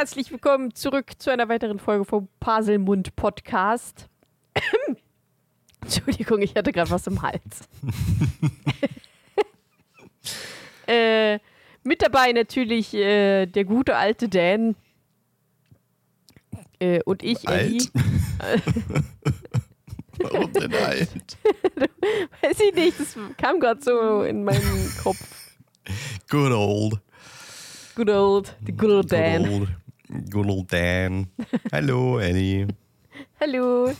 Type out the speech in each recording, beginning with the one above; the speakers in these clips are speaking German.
herzlich willkommen zurück zu einer weiteren Folge vom Paselmund Podcast. Entschuldigung, ich hatte gerade was im Hals. äh, mit dabei natürlich äh, der gute alte Dan äh, und ich, Alt? Warum denn alt? Weiß ich nicht, das kam gerade so in meinen Kopf. Good old. Good old, the good old Dan. Good old, good old Dan. Hallo, Annie. Hallo.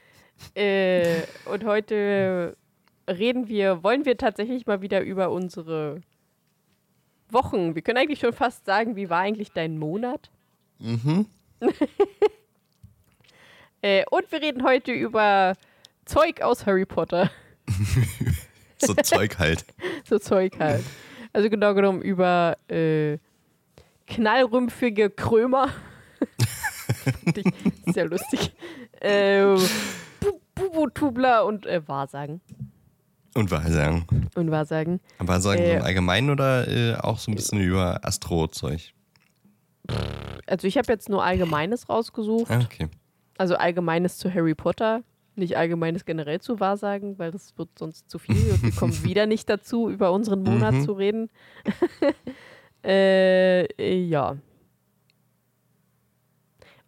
äh, und heute reden wir, wollen wir tatsächlich mal wieder über unsere Wochen. Wir können eigentlich schon fast sagen, wie war eigentlich dein Monat? Mhm. Äh, und wir reden heute über Zeug aus Harry Potter. So Zeug halt. so Zeug halt. Also genau genommen über äh, knallrümpfige Krömer. Sehr lustig. Äh, Bu- Bubutubler und äh, Wahrsagen. Und Wahrsagen. Und Wahrsagen. Wahrsagen Äh, so im Allgemeinen oder äh, auch so ein bisschen über Astro-Zeug? Also ich habe jetzt nur Allgemeines rausgesucht. Ah, okay. Also Allgemeines zu Harry Potter. Nicht Allgemeines generell zu Wahrsagen, weil das wird sonst zu viel und wir kommen wieder nicht dazu, über unseren Monat Mhm. zu reden. äh, ja.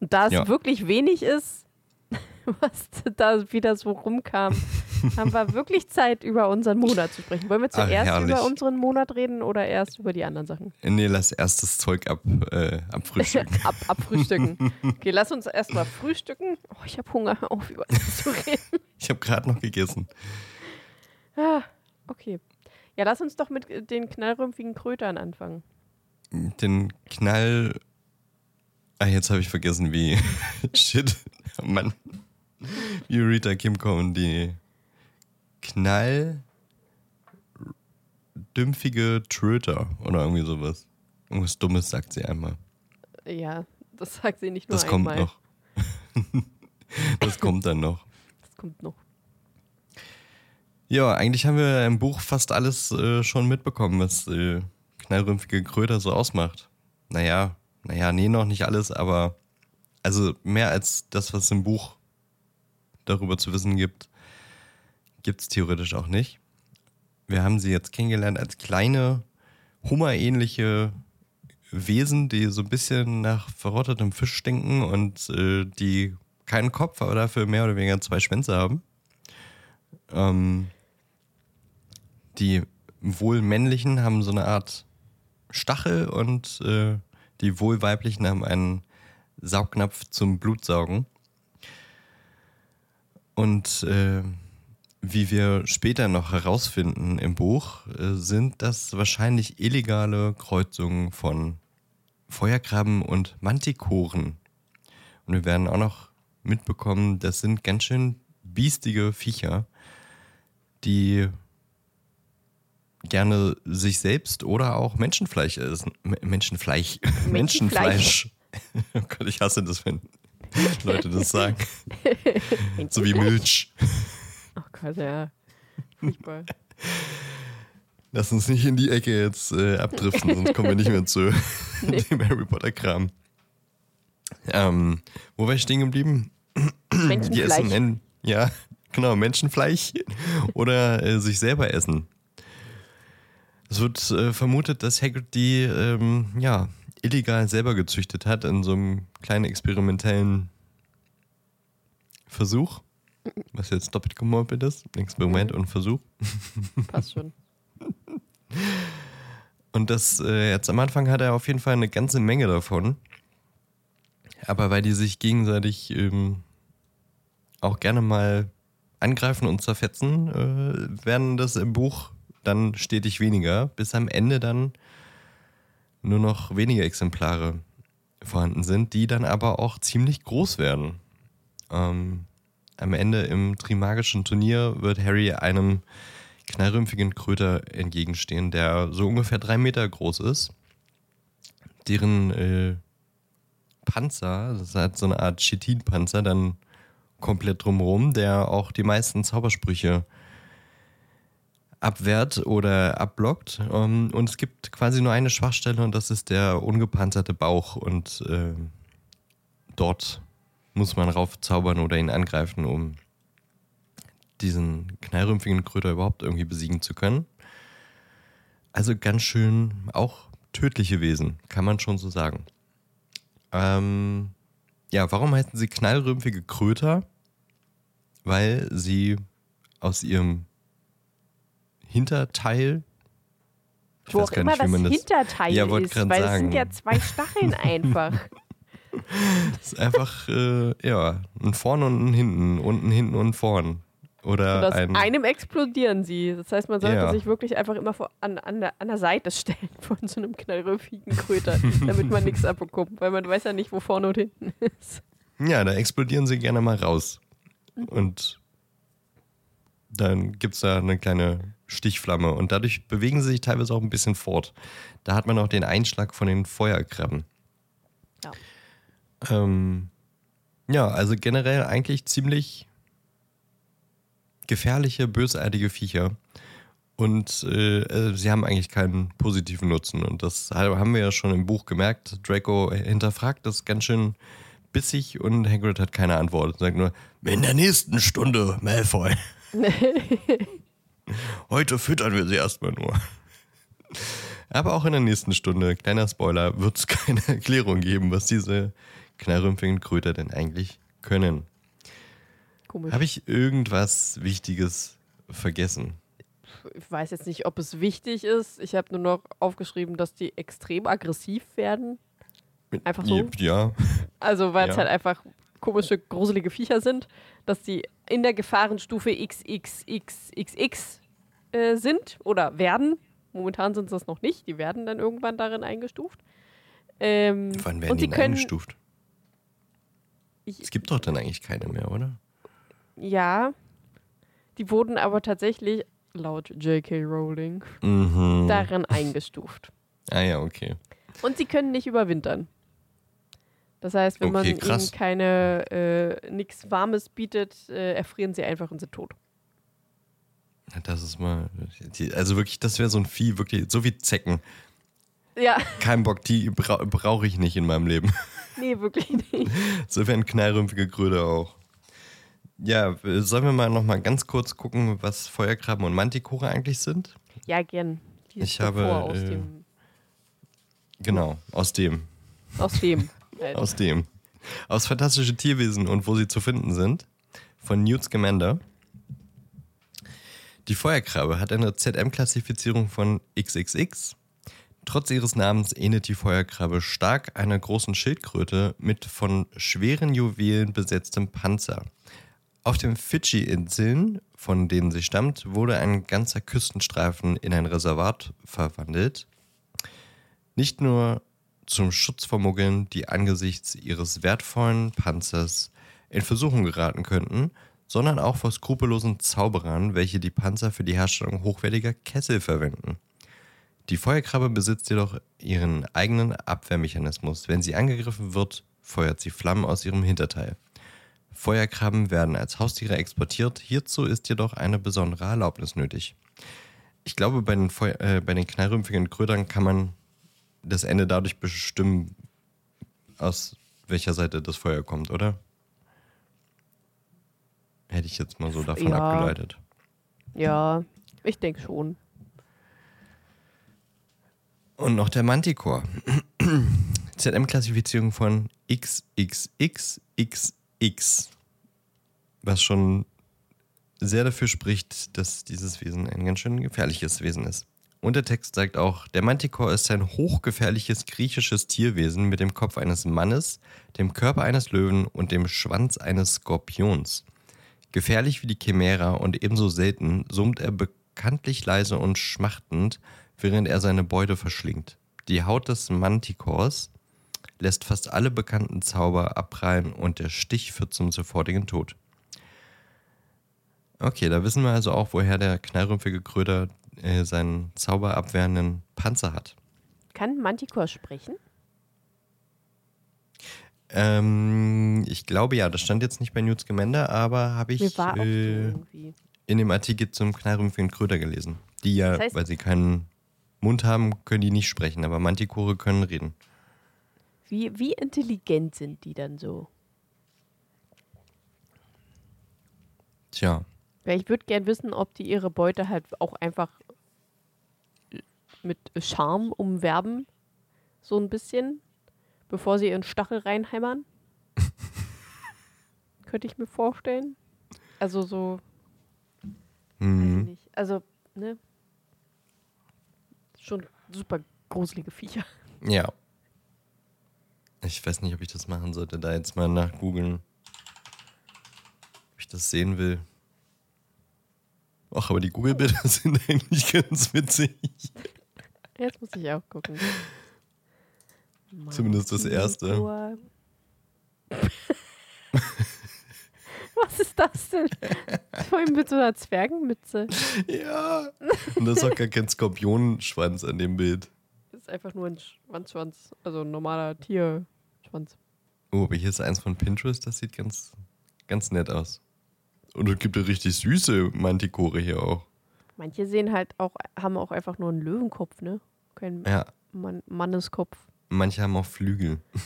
Und da es Ja. wirklich wenig ist, was da wieder so rumkam, haben wir wirklich Zeit, über unseren Monat zu sprechen. Wollen wir zuerst herrlich. über unseren Monat reden oder erst über die anderen Sachen? Nee, lass erst das Zeug ab, äh, abfrühstücken. Ab, abfrühstücken. Okay, lass uns erstmal frühstücken. Oh, ich habe Hunger, hör auf, über das zu reden. ich habe gerade noch gegessen. Ah, okay. Ja, lass uns doch mit äh, den knallrümpfigen Krötern anfangen. Den Knall. Ah, jetzt habe ich vergessen, wie. Shit. Mann. Wie Rita Kimco und die Knall. Dümpfige Tröter oder irgendwie sowas. Irgendwas Dummes sagt sie einmal. Ja, das sagt sie nicht nur Das kommt einmal. noch. das kommt dann noch. Das kommt noch. Ja, eigentlich haben wir im Buch fast alles äh, schon mitbekommen, was äh, knallrümpfige Kröter so ausmacht. Naja, naja, nee, noch nicht alles, aber also mehr als das, was im Buch darüber zu wissen gibt, gibt es theoretisch auch nicht. Wir haben sie jetzt kennengelernt als kleine, hummerähnliche Wesen, die so ein bisschen nach verrottetem Fisch stinken und äh, die keinen Kopf, aber dafür mehr oder weniger zwei Schwänze haben. Ähm, die wohl männlichen haben so eine Art Stachel und äh, die wohl weiblichen haben einen Saugnapf zum Blutsaugen. Und äh, wie wir später noch herausfinden im Buch, äh, sind das wahrscheinlich illegale Kreuzungen von Feuerkrabben und Mantikoren. Und wir werden auch noch mitbekommen, das sind ganz schön biestige Viecher, die gerne sich selbst oder auch Menschenfleisch essen. M- Menschenfleisch. Menschenfleisch. Oh Gott, ich hasse das, wenn Leute das sagen. so wie Milch. Oh Gott, ja. Furchtbar. Lass uns nicht in die Ecke jetzt äh, abdriften, sonst kommen wir nicht mehr zu dem Harry Potter Kram. Ähm, wo war ich stehen geblieben? Die essen Menschenfleisch. Ja, genau, Menschenfleisch oder äh, sich selber essen. Es wird äh, vermutet, dass Hagrid die ähm, ja, illegal selber gezüchtet hat in so einem kleinen experimentellen Versuch. Was jetzt doppelt gemoppelt ist. Experiment und Versuch. Passt schon. Und das äh, jetzt am Anfang hat er auf jeden Fall eine ganze Menge davon. Aber weil die sich gegenseitig ähm, auch gerne mal angreifen und zerfetzen, äh, werden das im Buch dann stetig weniger, bis am Ende dann nur noch wenige Exemplare vorhanden sind, die dann aber auch ziemlich groß werden. Ähm, am Ende im Trimagischen Turnier wird Harry einem knallrümpfigen Kröter entgegenstehen, der so ungefähr drei Meter groß ist, deren äh, Panzer, das hat so eine Art Chitin-Panzer, dann komplett drumherum, der auch die meisten Zaubersprüche abwehrt oder abblockt. Um, und es gibt quasi nur eine Schwachstelle und das ist der ungepanzerte Bauch. Und äh, dort muss man raufzaubern oder ihn angreifen, um diesen knallrümpfigen Kröter überhaupt irgendwie besiegen zu können. Also ganz schön auch tödliche Wesen, kann man schon so sagen. Ähm, ja, warum heißen sie knallrümpfige Kröter? Weil sie aus ihrem Hinterteil. Ich Wo auch immer nicht, das, das Hinterteil ja, ist, weil es sind ja zwei Stacheln einfach. Das ist einfach, äh, ja, ein Vorn und ein Hinten, unten, hinten und vorn. Oder und aus ein einem explodieren sie. Das heißt, man sollte ja. sich wirklich einfach immer vor, an, an, der, an der Seite stellen von so einem knallröfigen Kröter, damit man nichts abbekommt, weil man weiß ja nicht, wo vorne und hinten ist. Ja, da explodieren sie gerne mal raus. Und dann gibt es da eine kleine Stichflamme und dadurch bewegen sie sich teilweise auch ein bisschen fort. Da hat man auch den Einschlag von den Feuerkrabben. Ja. Ähm, ja, also generell eigentlich ziemlich gefährliche, bösartige Viecher. Und äh, äh, sie haben eigentlich keinen positiven Nutzen. Und das haben wir ja schon im Buch gemerkt. Draco hinterfragt das ganz schön bissig und Hagrid hat keine Antwort. Sagt nur, in der nächsten Stunde, Malfoy. Heute füttern wir sie erstmal nur. Aber auch in der nächsten Stunde, kleiner Spoiler, wird es keine Erklärung geben, was diese knallrümpfigen Kröter denn eigentlich können. Komisch. Habe ich irgendwas Wichtiges vergessen? Ich weiß jetzt nicht, ob es wichtig ist. Ich habe nur noch aufgeschrieben, dass die extrem aggressiv werden. Einfach so. Ja. Also, weil es ja. halt einfach komische, gruselige Viecher sind, dass die in der Gefahrenstufe XXXXX äh, sind oder werden. Momentan sind sie das noch nicht. Die werden dann irgendwann darin eingestuft. Ähm, Wann werden die können, eingestuft? Ich, es gibt doch dann eigentlich keine mehr, oder? Ja, die wurden aber tatsächlich laut J.K. Rowling mhm. darin eingestuft. Ah ja, okay. Und sie können nicht überwintern. Das heißt, wenn okay, man krass. ihnen keine äh, nichts Warmes bietet, äh, erfrieren sie einfach und sind tot. Das ist mal, also wirklich, das wäre so ein Vieh, wirklich, so wie Zecken. Ja. Kein Bock, die bra brauche ich nicht in meinem Leben. Nee, wirklich nicht. So wären knallrümpfige Kröte auch. Ja, sollen wir mal noch mal ganz kurz gucken, was Feuerkrabben und Mantikore eigentlich sind? Ja, gern. Die ich habe aus äh, dem genau aus dem aus dem. Aus dem aus fantastische Tierwesen und wo sie zu finden sind von Newt Scamander. Die Feuerkrabbe hat eine ZM-Klassifizierung von XXX. Trotz ihres Namens ähnelt die Feuerkrabbe stark einer großen Schildkröte mit von schweren Juwelen besetztem Panzer. Auf den Fidschi-Inseln, von denen sie stammt, wurde ein ganzer Küstenstreifen in ein Reservat verwandelt. Nicht nur zum Schutz vor Muggeln, die angesichts ihres wertvollen Panzers in Versuchung geraten könnten, sondern auch vor skrupellosen Zauberern, welche die Panzer für die Herstellung hochwertiger Kessel verwenden. Die Feuerkrabbe besitzt jedoch ihren eigenen Abwehrmechanismus. Wenn sie angegriffen wird, feuert sie Flammen aus ihrem Hinterteil. Feuerkrabben werden als Haustiere exportiert, hierzu ist jedoch eine besondere Erlaubnis nötig. Ich glaube, bei den, Feu äh, bei den knallrümpfigen Krötern kann man das Ende dadurch bestimmen, aus welcher Seite das Feuer kommt, oder? Hätte ich jetzt mal so davon ja. abgeleitet. Ja, ich denke schon. Und noch der Manticore. ZM-Klassifizierung von XXXX X, was schon sehr dafür spricht, dass dieses Wesen ein ganz schön gefährliches Wesen ist. Und der Text sagt auch, der Manticore ist ein hochgefährliches griechisches Tierwesen mit dem Kopf eines Mannes, dem Körper eines Löwen und dem Schwanz eines Skorpions. Gefährlich wie die Chimera und ebenso selten summt er bekanntlich leise und schmachtend, während er seine Beute verschlingt. Die Haut des Manticores lässt fast alle bekannten Zauber abprallen und der Stich führt zum sofortigen Tod. Okay, da wissen wir also auch, woher der knallrümpfige Kröter äh, seinen zauberabwehrenden Panzer hat. Kann Manticore sprechen? Ähm, ich glaube ja, das stand jetzt nicht bei Newts Gemender, aber habe ich äh, in dem Artikel zum knallrümpfigen Kröter gelesen. Die ja, Das heißt- weil sie keinen Mund haben, können die nicht sprechen, aber Mantikore können reden. Wie, wie intelligent sind die dann so? Tja, ich würde gern wissen, ob die ihre Beute halt auch einfach mit Charme umwerben. So ein bisschen. Bevor sie ihren Stachel reinhämmern. Könnte ich mir vorstellen. Also so, mhm. nicht. Also, ne? Schon super gruselige Viecher. ja. Ich weiß nicht, ob ich das machen sollte, da jetzt mal nachgoogeln. Ob ich das sehen will. Ach, aber die Google-Bilder sind eigentlich ganz witzig. Jetzt muss ich auch gucken. Zumindest das erste. Was ist das denn? Vor allem mit so einer Zwergenmütze. Ja. Und da ist auch gar kein Skorpionenschwanz an dem Bild. Das ist einfach nur ein Schwanzschwanz. Also ein normaler Tierschwanz. Oh, aber hier ist eins von Pinterest, das sieht ganz, ganz nett aus. Und es gibt ja richtig süße Mantikore hier auch. Manche sehen halt auch, haben auch einfach nur einen Löwenkopf, ne? Kein Ja, Mann, Manneskopf. manche haben auch Flügel.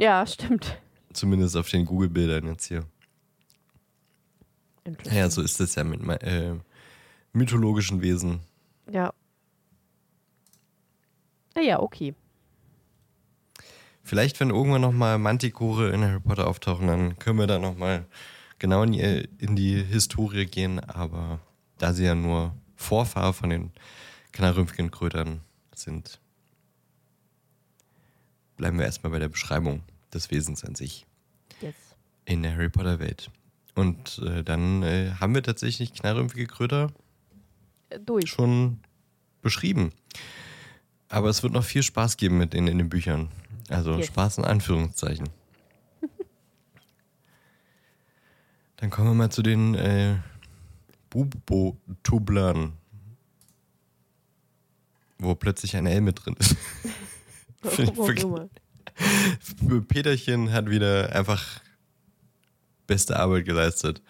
Ja, stimmt. Zumindest auf den Google-Bildern jetzt hier. Ja, so ist es ja mit äh, mythologischen Wesen. Ja. Naja, okay. Vielleicht, wenn irgendwann nochmal Mantikore in Harry Potter auftauchen, dann können wir da nochmal genau in die, in die Historie gehen. Aber da sie ja nur Vorfahr von den knallrümpfigen Krötern sind, bleiben wir erstmal bei der Beschreibung des Wesens an sich Yes. in der Harry Potter Welt. Und äh, dann äh, haben wir tatsächlich knallrümpfige Kröter Äh, Durch. schon beschrieben. Aber es wird noch viel Spaß geben mit denen in den Büchern. Also Yes. Spaß in Anführungszeichen. Dann kommen wir mal zu den äh, Bubo-Tublern. Wo plötzlich ein L mit drin ist. Peterchen hat wieder einfach beste Arbeit geleistet.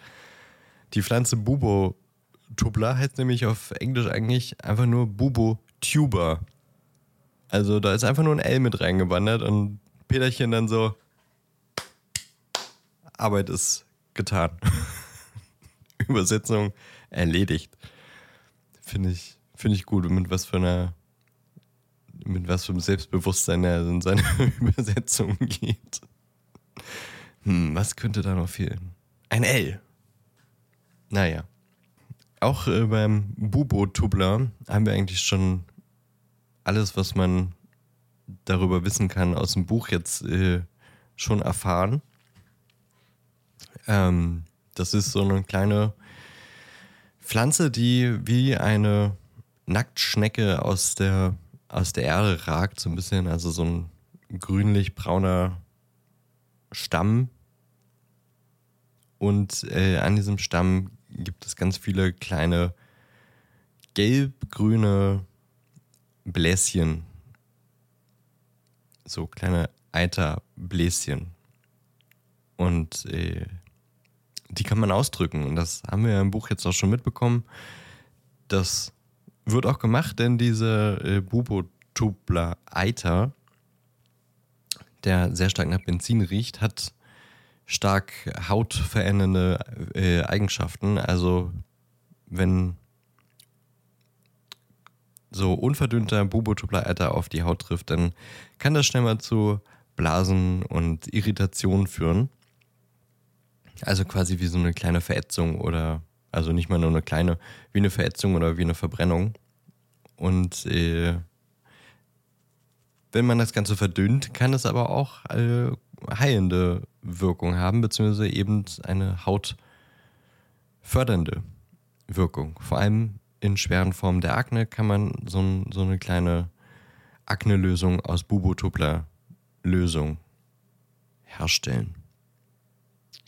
Die Pflanze Bubo Tubla heißt nämlich auf Englisch eigentlich einfach nur Bubo Tuber. Also da ist einfach nur ein L mit reingewandert und Peterchen dann so Arbeit ist getan. Übersetzung erledigt. Finde ich, finde ich gut. Und mit was für einer mit was für einem Selbstbewusstsein er in seine Übersetzung geht. Hm, was könnte da noch fehlen? Ein L. Naja. Auch äh, beim Bubo-Tubler haben wir eigentlich schon alles, was man darüber wissen kann, aus dem Buch jetzt äh, schon erfahren. Ähm, das ist so eine kleine Pflanze, die wie eine Nacktschnecke aus der, aus der Erde ragt, so ein bisschen, also so ein grünlich-brauner Stamm. Und äh, an diesem Stamm gibt es ganz viele kleine gelb-grüne Bläschen. So kleine Eiterbläschen. Und äh, die kann man ausdrücken. Und das haben wir ja im Buch jetzt auch schon mitbekommen. Das wird auch gemacht, denn diese äh, Bubotubler Eiter, der sehr stark nach Benzin riecht, hat stark hautverändernde äh, Eigenschaften. Also wenn so unverdünnter Bubotubler-Eiter auf die Haut trifft, dann kann das schnell mal zu Blasen und Irritationen führen. Also quasi wie so eine kleine Verätzung oder, also nicht mal nur eine kleine, wie eine Verätzung oder wie eine Verbrennung. Und äh, wenn man das Ganze verdünnt, kann es aber auch äh, heilende Wirkung haben, beziehungsweise eben eine hautfördernde Wirkung. Vor allem in schweren Formen der Akne kann man so, so eine kleine Akne-Lösung aus Bubotubler-Lösung herstellen.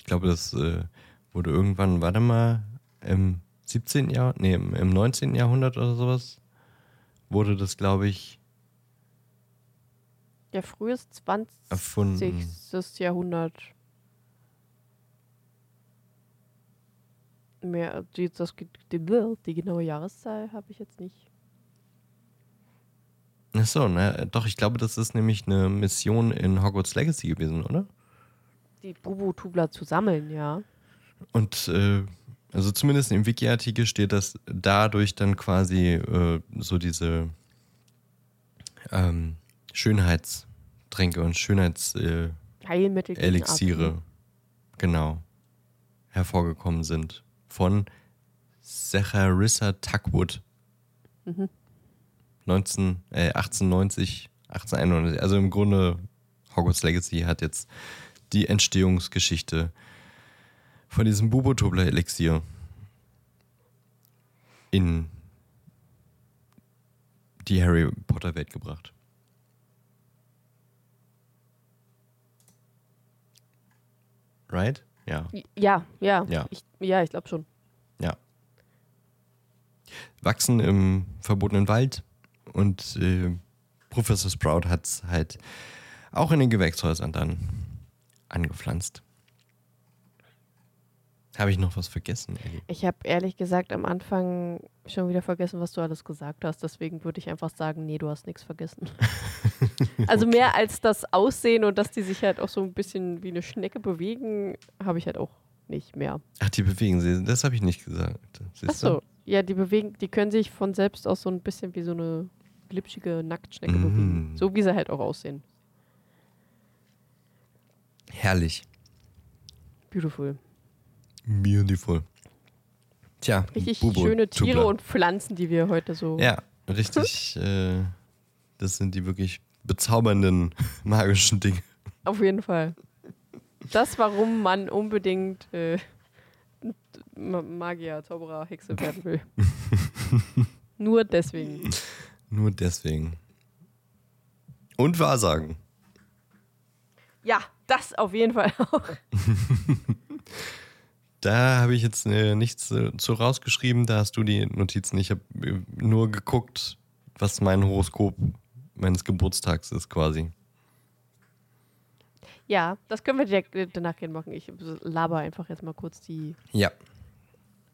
Ich glaube, das äh, wurde irgendwann, warte mal, im 17. Jahr, nee, im, im 19. Jahrhundert oder sowas, wurde das, glaube ich, Ja, frühes 20. erfunden. Jahrhundert. Mehr, die, das, die, die genaue Jahreszahl habe ich jetzt nicht. Ach so, ne, doch, ich glaube, das ist nämlich eine Mission in Hogwarts Legacy gewesen, oder? Die Bubu-Tubler zu sammeln, ja. Und äh, also zumindest im Wiki-Artikel steht, dass dadurch dann quasi äh, so diese ähm, Schönheitstränke und Schönheitselixiere, Asthma. genau, hervorgekommen sind. Von Secharissa Tuckwood. Mhm. 19, äh, 1890, 1891. Also im Grunde Hogwarts Legacy hat jetzt die Entstehungsgeschichte von diesem Bubotobler-Elixier in die Harry Potter-Welt gebracht. Right? Ja. Ja, ja. Ja. Ich, ja, ich glaube schon. Ja. Wachsen im verbotenen Wald und äh, Professor Sprout hat es halt auch in den Gewächshäusern dann angepflanzt. Habe ich noch was vergessen? Ellie? Ich habe ehrlich gesagt am Anfang schon wieder vergessen, was du alles gesagt hast. Deswegen würde ich einfach sagen, nee, du hast nichts vergessen. also mehr als das Aussehen und dass die sich halt auch so ein bisschen wie eine Schnecke bewegen, habe ich halt auch nicht mehr. Ach, die bewegen sie. Das habe ich nicht gesagt. Siehst Ach so, ja, die bewegen, die können sich von selbst aus so ein bisschen wie so eine glitschige Nacktschnecke Mhm. bewegen. So wie sie halt auch aussehen. Herrlich. Beautiful. Beautiful. Tja, Richtig Bubo, schöne Tiere Tubler. und Pflanzen, die wir heute so. Ja, richtig. äh, das sind die wirklich bezaubernden magischen Dinge. Auf jeden Fall. Das, warum man unbedingt äh, Ma- Magier, Zauberer, Hexe werden will. Nur deswegen. Nur deswegen. Und Wahrsagen. Ja, das auf jeden Fall auch. Da habe ich jetzt äh, nichts äh, zu rausgeschrieben, da hast du die Notizen. Ich habe äh, nur geguckt, was mein Horoskop meines Geburtstags ist quasi. Ja, das können wir direkt äh, danach gehen machen. Ich laber einfach jetzt mal kurz die Ja.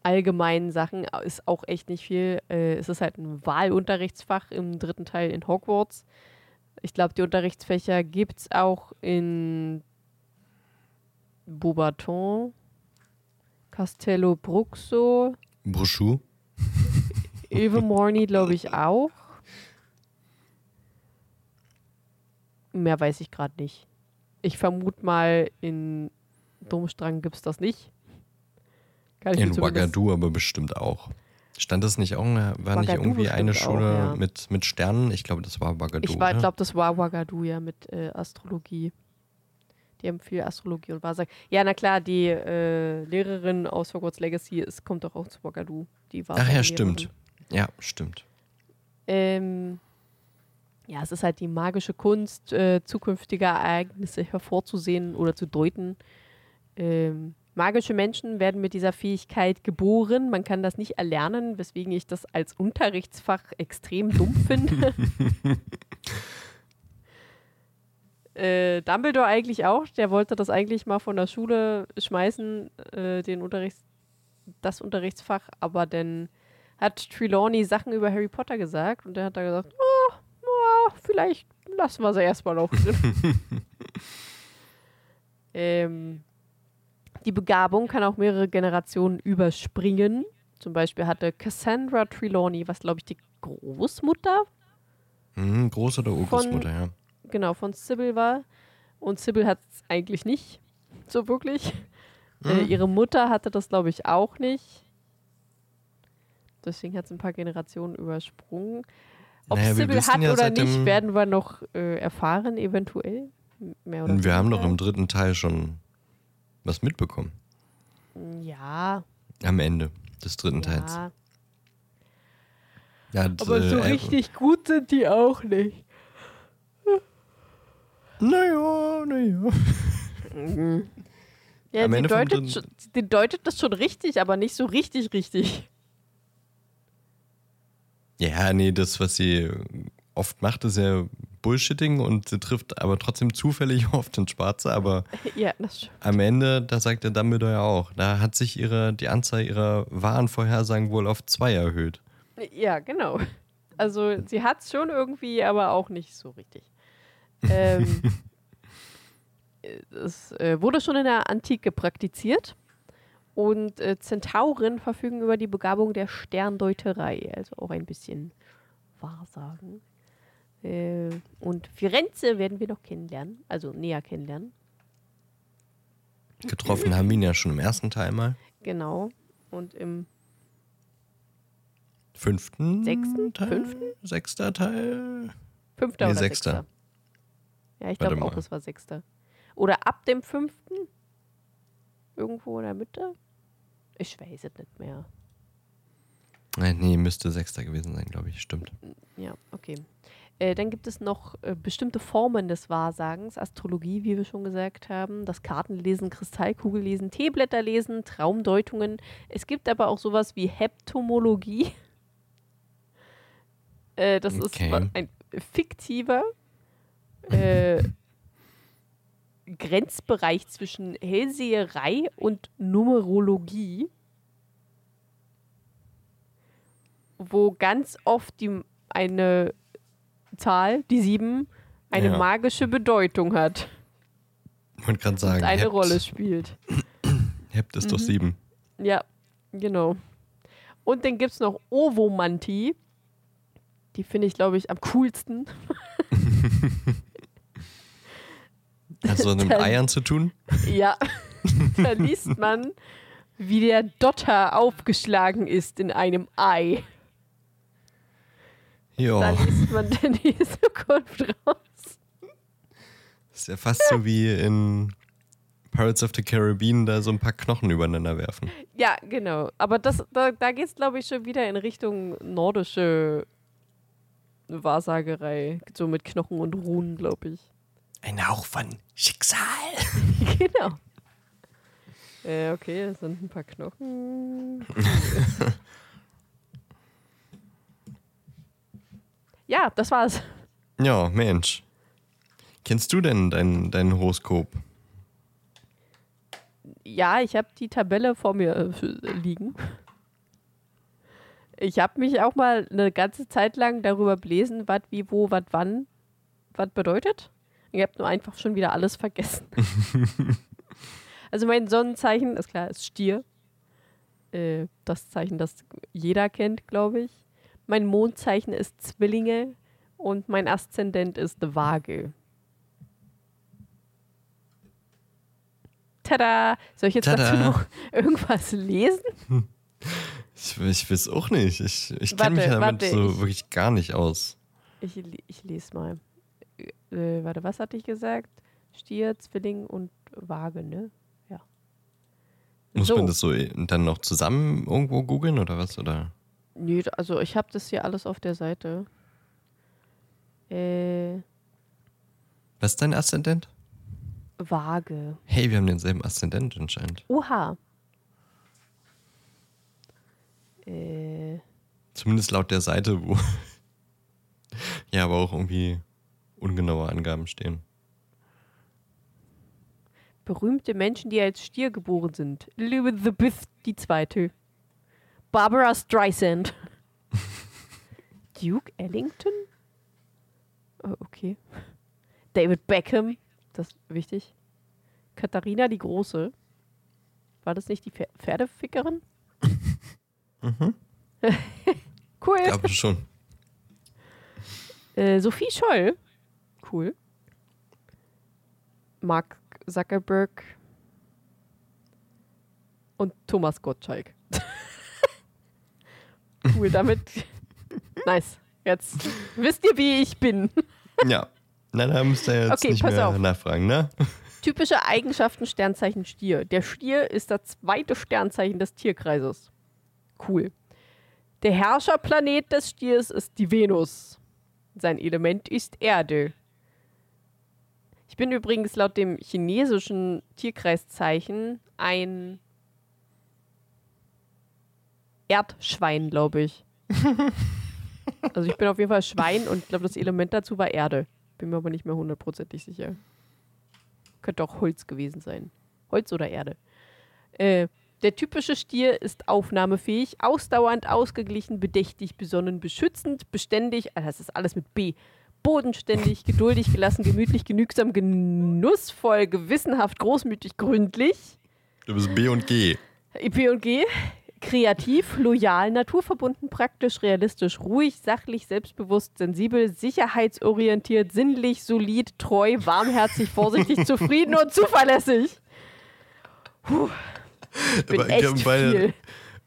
allgemeinen Sachen. Ist auch echt nicht viel. Äh, es ist halt ein Wahlunterrichtsfach im dritten Teil in Hogwarts. Ich glaube, die Unterrichtsfächer gibt es auch in Beaubaton, Castello Bruxo, Broschur. Ilvermorny, glaube ich, auch. Mehr weiß ich gerade nicht. Ich vermute mal, in Domstrang gibt es das nicht. In Ouagadougou aber bestimmt auch. Stand das nicht auch, war nicht Ouagadougou irgendwie eine Schule auch, ja. mit, mit Sternen? Ich glaube, das war Ouagadougou. Ich oder? glaube, das war Ouagadougou, ja, mit äh, Astrologie. Die haben viel Astrologie und Wahrsagen. Ja, na klar, die äh, Lehrerin aus Hogwarts Legacy es kommt doch auch zu Ouagadougou. Die war Ach ja, stimmt. Ja, stimmt. Ähm, ja, es ist halt die magische Kunst, äh, zukünftige Ereignisse hervorzusehen oder zu deuten. Ähm, magische Menschen werden mit dieser Fähigkeit geboren. Man kann das nicht erlernen, weswegen ich das als Unterrichtsfach extrem dumm finde. äh, Dumbledore eigentlich auch. Der wollte das eigentlich mal von der Schule schmeißen, äh, den Unterrichts das Unterrichtsfach, aber dann hat Trelawney Sachen über Harry Potter gesagt und der hat da gesagt, oh, oh, vielleicht lassen wir sie erstmal drin. ähm, die Begabung kann auch mehrere Generationen überspringen. Zum Beispiel hatte Cassandra Trelawney, was glaube ich die Großmutter Mhm, Groß- oder Urgroßmutter, ja. Genau von Sybil war. Und Sybil hat es eigentlich nicht so wirklich. Äh, Mhm. ihre Mutter hatte das, glaube ich, auch nicht. Deswegen hat es ein paar Generationen übersprungen. Ob Naja, Sybil hat ja oder nicht, werden wir noch äh, erfahren, eventuell. Mehr oder Und wir haben doch im dritten Teil schon was mitbekommen. Ja, Am Ende des dritten Teils. ja. Ja, Aber so äh, richtig gut sind die auch nicht. Naja, naja. Ja, Ende vom deutet, schon, die deutet das schon richtig, aber nicht so richtig richtig. Ja, nee, das, was sie oft macht, ist ja Bullshitting und sie trifft aber trotzdem zufällig auf den Schwarze, aber Ja, am Ende, da sagt der Dumbledore ja auch, da hat sich ihre, die Anzahl ihrer wahren Vorhersagen wohl auf zwei erhöht. Ja, genau. Also sie hat es schon irgendwie, aber auch nicht so richtig. Ähm, es äh, wurde schon in der Antike praktiziert und äh, Zentauren verfügen über die Begabung der Sterndeuterei, also auch ein bisschen Wahrsagen. Äh, und Firenze werden wir noch kennenlernen, also näher kennenlernen. Getroffen haben wir ihn ja schon im ersten Teil mal. Genau. Und im Fünften Sechsten? Teil? Fünften? Sechster Teil? fünfter Nee, oder sechster. sechster. Ja, ich glaube auch, es war sechster. Oder ab dem fünften? Irgendwo in der Mitte? Ich weiß es nicht mehr. Äh, Nee, müsste Sechster gewesen sein, glaube ich. Stimmt. Ja, okay. Äh, dann gibt es noch äh, bestimmte Formen des Wahrsagens, Astrologie, wie wir schon gesagt haben, das Kartenlesen, Kristallkugellesen, Teeblätterlesen, Traumdeutungen. Es gibt aber auch sowas wie Heptomologie. Äh, das Okay. ist ein fiktiver äh, Grenzbereich zwischen Hellseherei und Numerologie, wo ganz oft die, eine Zahl, die sieben, eine Ja. magische Bedeutung hat wollte gerade sagen, und eine Hept, Rolle spielt. Hept ist doch Mhm. sieben. Ja, genau. Und dann gibt es noch Ovomantie. Die finde ich, glaube ich, am coolsten. Hat so mit Eiern zu tun? Ja, da liest man, wie der Dotter aufgeschlagen ist in einem Ei. Da Ja, liest man dann die Zukunft raus. ist ja fast so wie in Pirates of the Caribbean da so ein paar Knochen übereinander werfen. Ja, genau. Aber das, da, da geht es, glaube ich, schon wieder in Richtung nordische Wahrsagerei. So mit Knochen und Runen, glaube ich. Ein Hauch von Schicksal. genau. Äh, okay, das sind ein paar Knochen. ja, das war's. Ja, Mensch. Kennst du denn dein, dein Horoskop? Ja, ich habe die Tabelle vor mir äh, liegen. Ich habe mich auch mal eine ganze Zeit lang darüber belesen, was, wie, wo, was, wann, was bedeutet. Ich habe nur einfach schon wieder alles vergessen. also mein Sonnenzeichen, ist klar, ist Stier. Äh, das Zeichen, das jeder kennt, glaube ich. Mein Mondzeichen ist Zwillinge und mein Aszendent ist Waage. Tada! Soll ich jetzt Tada. dazu noch irgendwas lesen? Ich, ich weiß auch nicht. Ich, ich kenne mich damit warte, so ich- wirklich gar nicht aus. Ich, ich lese mal. Äh, warte, was hatte ich gesagt? Stier, Zwilling und Waage, ne? Ja. Muss So. man das so dann noch zusammen irgendwo googeln oder was? Oder? Nö, also ich habe das hier alles auf der Seite. Äh, Was ist dein Aszendent? Waage. Hey, wir haben denselben Aszendent anscheinend. Oha. Äh, Zumindest laut der Seite, wo ja, aber auch irgendwie ungenaue Angaben stehen. berühmte Menschen, die als Stier geboren sind. Elizabeth die Zweite. Barbara Streisand. Duke Ellington? Oh, okay. David Beckham. Das ist wichtig. Katharina die Große. War das nicht die Pfer- Pferdefickerin? cool. Ich glaube schon. Äh, Sophie Scholl. Cool. Mark Zuckerberg. Und Thomas Gottschalk. cool, damit. nice. Jetzt wisst ihr, wie ich bin. Ja. Na, da müsst ihr jetzt Okay, nicht mehr auf. nachfragen, ne? Typische Eigenschaften Sternzeichen Stier. Der Stier ist das zweite Sternzeichen des Tierkreises. Cool. Der Herrscherplanet des Stiers ist die Venus. Sein Element ist Erde. Ich bin übrigens laut dem chinesischen Tierkreiszeichen ein Erdschwein, glaube ich. Also ich bin auf jeden Fall Schwein und ich glaube, das Element dazu war Erde. bin mir aber nicht mehr hundertprozentig sicher. Könnte auch Holz gewesen sein. Holz oder Erde. Äh, der typische Stier ist aufnahmefähig, ausdauernd, ausgeglichen, bedächtig, besonnen, beschützend, beständig, also das ist alles mit B, bodenständig, geduldig, gelassen, gemütlich, genügsam, genussvoll, gewissenhaft, großmütig, gründlich. Du bist B und G. B und G. Kreativ, loyal, naturverbunden, praktisch, realistisch, ruhig, sachlich, selbstbewusst, sensibel, sicherheitsorientiert, sinnlich, solid, treu, warmherzig, vorsichtig, zufrieden und zuverlässig. Puh. Ich bin Aber echt bei viel.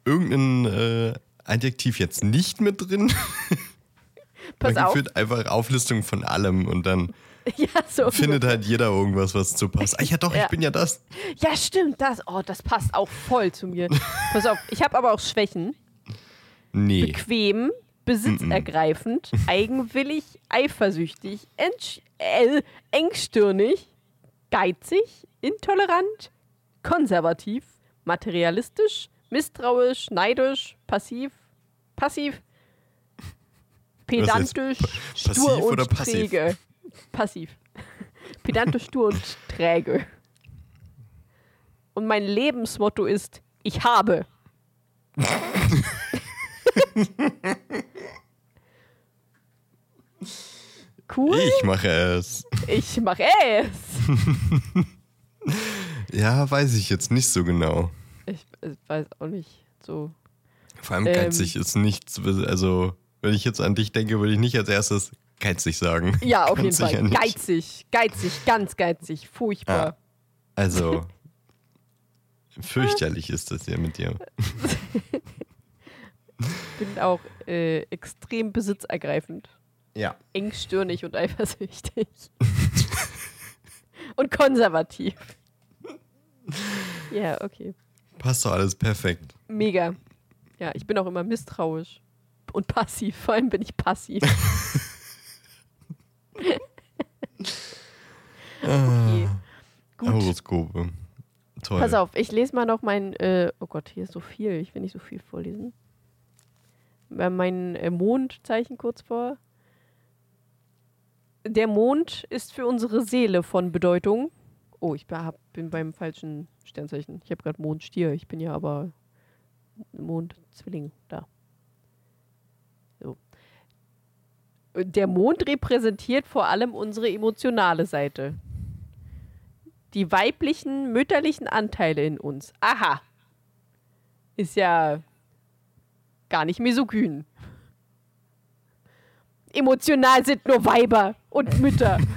irgendein äh, Adjektiv jetzt nicht mit drin. Pass Man auf. gefühlt einfach Auflistung von allem und dann Ja, so. findet halt jeder irgendwas, was zu passt. Ah ja doch, Ja. ich bin ja das. Ja, stimmt, das. Oh, das passt auch voll zu mir. Pass auf, ich habe aber auch Schwächen. Nee. Bequem, besitzergreifend, eigenwillig, eifersüchtig, äh, engstirnig, geizig, intolerant, konservativ, materialistisch, misstrauisch, neidisch, passiv, passiv, pedantisch, passiv stur und oder passiv? träge. Passiv. Pedantisch, stur und träge. Und mein Lebensmotto ist, ich habe. cool. Ich mache es. Ich mache es. Ja, weiß ich jetzt nicht so genau. Ich äh, weiß auch nicht so. Vor allem Ähm. geizig ist nichts, also wenn ich jetzt an dich denke, würde ich nicht als erstes geizig sagen. Ja, auf jeden Ganz sicher Fall. nicht. Geizig, geizig, ganz geizig, furchtbar. Also, fürchterlich ist das ja mit dir. Bin auch äh, extrem besitzergreifend, Ja. engstirnig und eifersüchtig. und konservativ. Ja, okay. Passt doch alles perfekt. Mega. Ja, ich bin auch immer misstrauisch. Und passiv. Vor allem bin ich passiv. okay. Gut. Horoskope. Toll. Pass auf, ich lese mal noch mein. Äh, oh Gott, hier ist so viel. Ich will nicht so viel vorlesen. Äh, Mein äh, Mondzeichen kurz vor. Der Mond ist für unsere Seele von Bedeutung. Oh, ich bin beim falschen Sternzeichen. Ich habe gerade Mondstier. Ich bin ja aber Mondzwilling da. So. Der Mond repräsentiert vor allem unsere emotionale Seite die weiblichen, mütterlichen Anteile in uns. Aha. Ist ja gar nicht misogyn. Emotional sind nur Weiber und Mütter.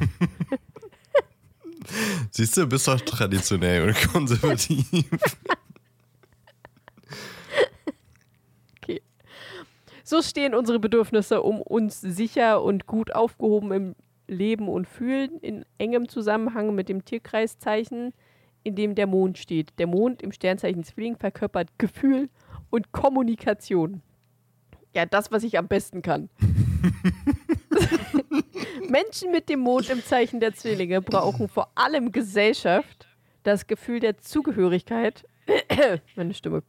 Siehst du, bist doch traditionell und konservativ. Okay. So stehen unsere Bedürfnisse, um uns sicher und gut aufgehoben im Leben und Fühlen in engem Zusammenhang mit dem Tierkreiszeichen, in dem der Mond steht. Der Mond im Sternzeichen Zwilling verkörpert Gefühl und Kommunikation. Ja, das, was ich am besten kann. Menschen mit dem Mond im Zeichen der Zwillinge brauchen vor allem Gesellschaft, das Gefühl der Zugehörigkeit, meine Stimme,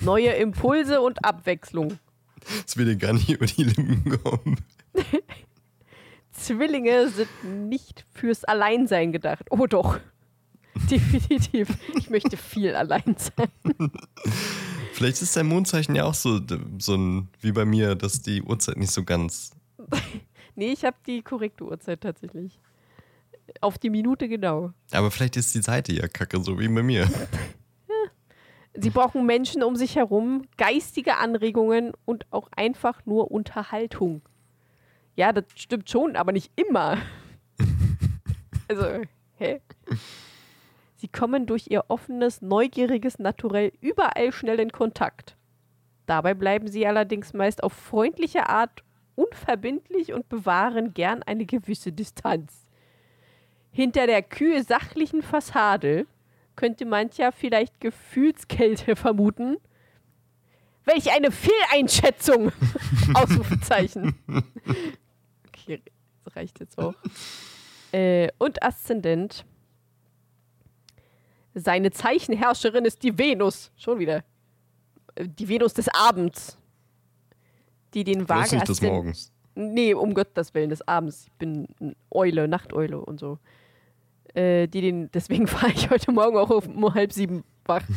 neue Impulse und Abwechslung. Das will dir gar nicht über die Lippen kommen. Zwillinge sind nicht fürs Alleinsein gedacht. Oh doch. Definitiv. Ich möchte viel allein sein. Vielleicht ist dein Mondzeichen ja auch so, so ein, wie bei mir, dass die Uhrzeit nicht so ganz. Nee, ich habe die korrekte Uhrzeit tatsächlich. Auf die Minute genau. Aber vielleicht ist die Seite ja kacke, so wie bei mir. Sie brauchen Menschen um sich herum, geistige Anregungen und auch einfach nur Unterhaltung. Ja, das stimmt schon, aber nicht immer. Also, hä? Sie kommen durch ihr offenes, neugieriges Naturell überall schnell in Kontakt. Dabei bleiben sie allerdings meist auf freundliche Art unverbindlich und bewahren gern eine gewisse Distanz. Hinter der kühl sachlichen Fassade könnte mancher vielleicht Gefühlskälte vermuten. Welch eine Fehleinschätzung! Ausrufezeichen. Okay, das reicht jetzt auch. Äh, und Aszendent. Seine Zeichenherrscherin ist die Venus. Schon wieder. Äh, Die Venus des Abends. Die den Bloß nicht des Morgens. Nee, um Gottes Willen, des Abends. Ich bin eine Eule, Nachteule und so. Äh, die den, deswegen fahre ich heute Morgen auch um halb sieben wach.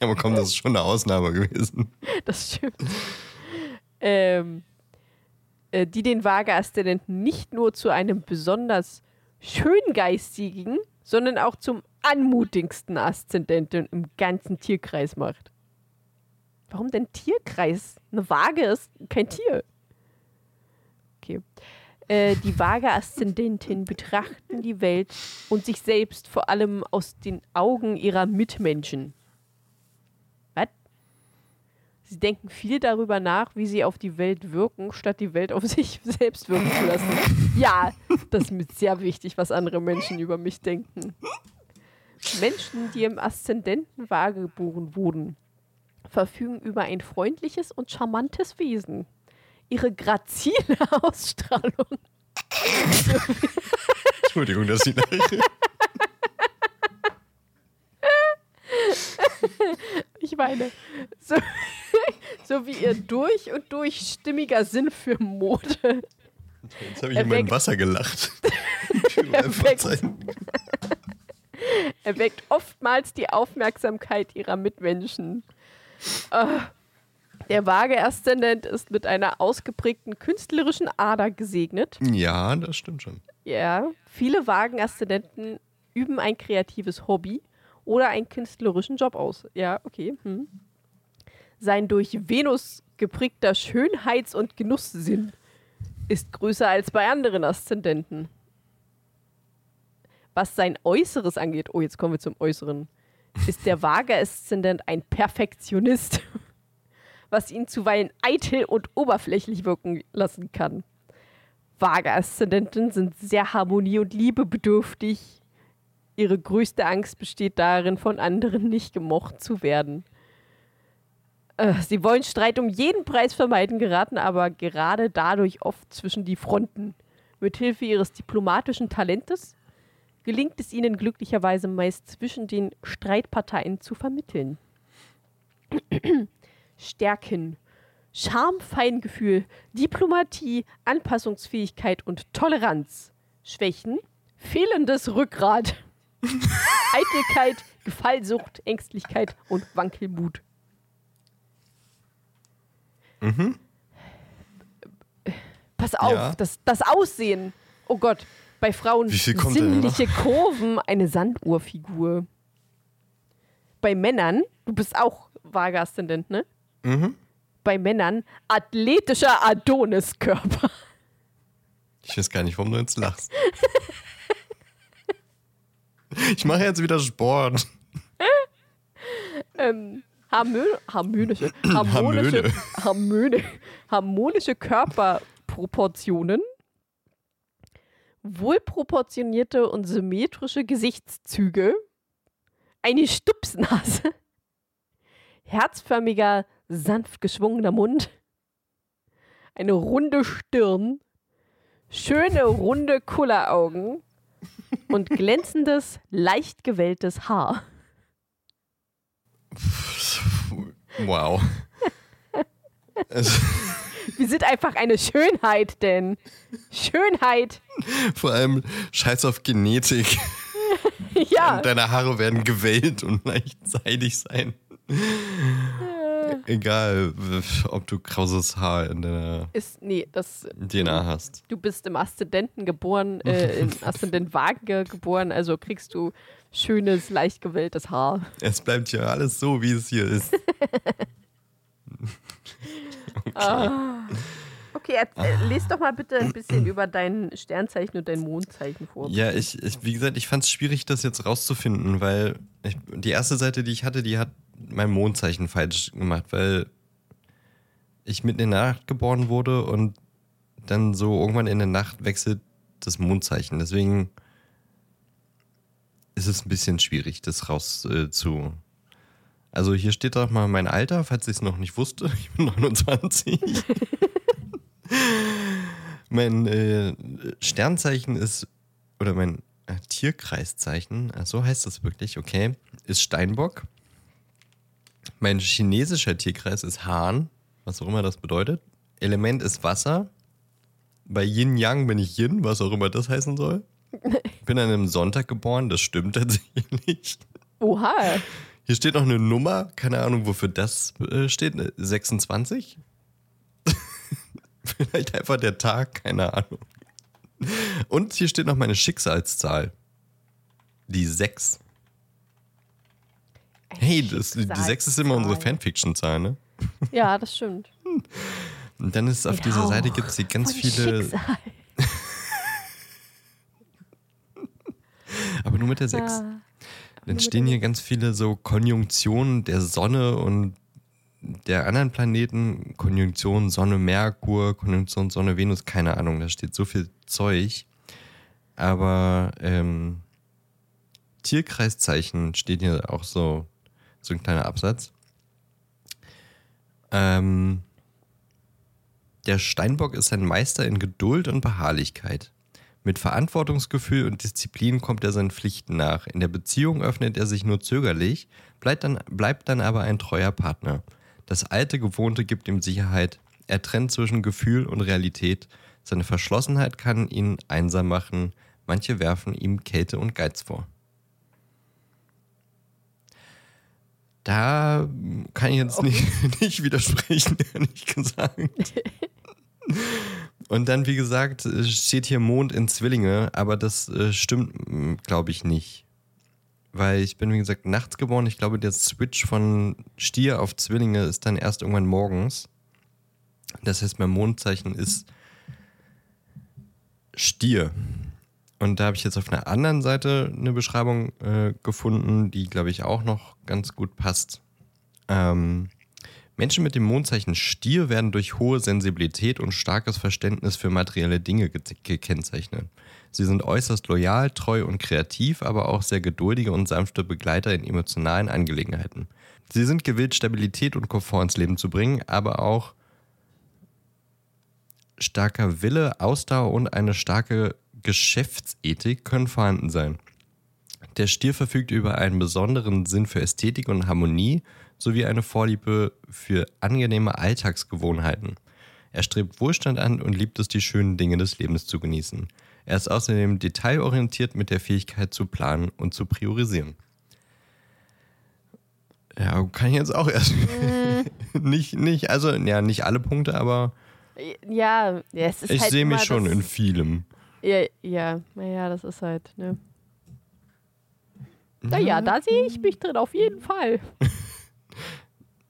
Ja, aber komm, das ist schon eine Ausnahme gewesen. Das stimmt. Ähm, äh, die den Vaga-Aszendenten nicht nur zu einem besonders schöngeistigen, sondern auch zum anmutigsten Aszendenten im ganzen Tierkreis macht. Warum denn Tierkreis? Eine Waage ist kein Tier. Okay. Äh, die Vaga-Aszendenten betrachten die Welt und sich selbst vor allem aus den Augen ihrer Mitmenschen. Was? Sie denken viel darüber nach, wie sie auf die Welt wirken, statt die Welt auf sich selbst wirken zu lassen. Ja, das ist mir sehr wichtig, was andere Menschen über mich denken. Menschen, die im Aszendenten Waage geboren wurden, verfügen über ein freundliches und charmantes Wesen. Ihre grazile Ausstrahlung. Entschuldigung, dass ich lache. Ich meine, so, so wie ihr durch und durch stimmiger Sinn für Mode. Jetzt habe ich in meinem Erweckt- Wasser gelacht. Erweckt. erweckt oftmals die Aufmerksamkeit ihrer Mitmenschen. Äh, der vage Aszendent ist mit einer ausgeprägten künstlerischen Ader gesegnet. Ja, das stimmt schon. Ja, viele Wagen-Aszendenten üben ein kreatives Hobby oder einen künstlerischen Job aus. Ja, okay. Hm. Sein durch Venus geprägter Schönheits- und Genusssinn ist größer als bei anderen Aszendenten. Was sein Äußeres angeht, oh, jetzt kommen wir zum Äußeren, ist der Waage-Aszendent ein Perfektionist, was ihn zuweilen eitel und oberflächlich wirken lassen kann. Waage-Aszendenten sind sehr harmonie- und liebebedürftig. Ihre größte Angst besteht darin, von anderen nicht gemocht zu werden. Äh, sie wollen Streit um jeden Preis vermeiden, geraten aber gerade dadurch oft zwischen die Fronten. Mithilfe ihres diplomatischen Talentes gelingt es ihnen glücklicherweise meist zwischen den Streitparteien zu vermitteln. Stärken. Charme, Feingefühl, Diplomatie, Anpassungsfähigkeit und Toleranz. Schwächen. Fehlendes Rückgrat. Eitelkeit, Gefallsucht, Ängstlichkeit und Wankelmut. Pass auf, Ja. das, das Aussehen. Oh Gott, bei Frauen sinnliche Kurven, eine Sanduhrfigur. Bei Männern, du bist auch vage Aszendent, ne? Mhm. Bei Männern athletischer Adoniskörper. Ich weiß gar nicht, warum du jetzt lachst. Ich mache jetzt wieder Sport. ähm, harmö harmonische, harmonische, harmone, harmonische Körperproportionen, wohlproportionierte und symmetrische Gesichtszüge, eine Stupsnase, herzförmiger, sanft geschwungener Mund, eine runde Stirn, schöne, runde Kulleraugen und glänzendes, leicht gewelltes Haar. Wow. Wir sind einfach eine Schönheit, denn Schönheit, vor allem Scheiß auf Genetik. ja. Deine Haare werden gewellt und leicht seidig sein. Egal, ob du krauses Haar in deiner Ist, nee, das, DNA hast. du bist im Aszendenten geboren, äh, im Aszendent Waage geboren, also kriegst du schönes, leicht gewelltes Haar. Es bleibt ja alles so, wie es hier ist. Okay, jetzt, äh, les doch mal bitte ein bisschen über dein Sternzeichen und dein Mondzeichen vor. Ja, ich, ich wie gesagt, ich fand es schwierig, das jetzt rauszufinden, weil ich, die erste Seite, die ich hatte, die hat mein Mondzeichen falsch gemacht, weil ich mitten in der Nacht geboren wurde und dann so irgendwann in der Nacht wechselt das Mondzeichen. Deswegen ist es ein bisschen schwierig, das raus äh, zu. Also hier steht auch mal mein Alter, falls ich es noch nicht wusste. Ich bin 29. mein äh, Sternzeichen ist, oder mein äh, Tierkreiszeichen, so heißt das wirklich, okay, ist Steinbock. Mein chinesischer Tierkreis ist Hahn, was auch immer das bedeutet. Element ist Wasser. Bei Yin Yang bin ich Yin, was auch immer das heißen soll. Bin an einem Sonntag geboren, das stimmt tatsächlich. Oha. Hier steht noch eine Nummer, keine Ahnung, wofür das äh, steht. 26? Vielleicht einfach der Tag, keine Ahnung. Und hier steht noch meine Schicksalszahl. Die 6. Hey, das, die 6 ist immer unsere Fanfiction-Zahl, ne? Ja, das stimmt. Und dann ist auf dieser Seite gibt es hier ganz von viele. Aber nur mit der 6. Ah. Dann stehen hier ganz viele so Konjunktionen der Sonne und der anderen Planeten. Konjunktion Sonne Merkur, Konjunktion Sonne Venus, keine Ahnung, da steht so viel Zeug. Aber ähm, Tierkreiszeichen steht hier auch so, so ein kleiner Absatz. Ähm, der Steinbock ist ein Meister in Geduld und Beharrlichkeit. Mit Verantwortungsgefühl und Disziplin kommt er seinen Pflichten nach. In der Beziehung öffnet er sich nur zögerlich, bleibt dann, bleibt dann aber ein treuer Partner. Das alte Gewohnte gibt ihm Sicherheit. Er trennt zwischen Gefühl und Realität. Seine Verschlossenheit kann ihn einsam machen. Manche werfen ihm Kälte und Geiz vor. Da kann ich jetzt nicht, nicht widersprechen, ehrlich gesagt. Und dann, wie gesagt, steht hier Mond in Zwillinge, aber das äh, stimmt, glaube ich, nicht. Weil ich bin, wie gesagt, nachts geboren. Ich glaube, der Switch von Stier auf Zwillinge ist dann erst irgendwann morgens. Das heißt, mein Mondzeichen ist Stier. Und da habe ich jetzt auf einer anderen Seite eine Beschreibung äh, gefunden, die, glaube ich, auch noch ganz gut passt. Ähm, Menschen mit dem Mondzeichen Stier werden durch hohe Sensibilität und starkes Verständnis für materielle Dinge ge gekennzeichnet. Sie sind äußerst loyal, treu und kreativ, aber auch sehr geduldige und sanfte Begleiter in emotionalen Angelegenheiten. Sie sind gewillt, Stabilität und Komfort ins Leben zu bringen, aber auch starker Wille, Ausdauer und eine starke Geschäftsethik können vorhanden sein. Der Stier verfügt über einen besonderen Sinn für Ästhetik und Harmonie sowie eine Vorliebe für angenehme Alltagsgewohnheiten. Er strebt Wohlstand an und liebt es, die schönen Dinge des Lebens zu genießen. Er ist außerdem detailorientiert mit der Fähigkeit zu planen und zu priorisieren. Ja, kann ich jetzt auch erst. nicht, nicht, also, ja, nicht alle Punkte, aber Ja, ja, es ist ich halt sehe mich schon in vielem. Ja, ja, naja, das ist halt, ne. Naja, da sehe ich mich drin, auf jeden Fall.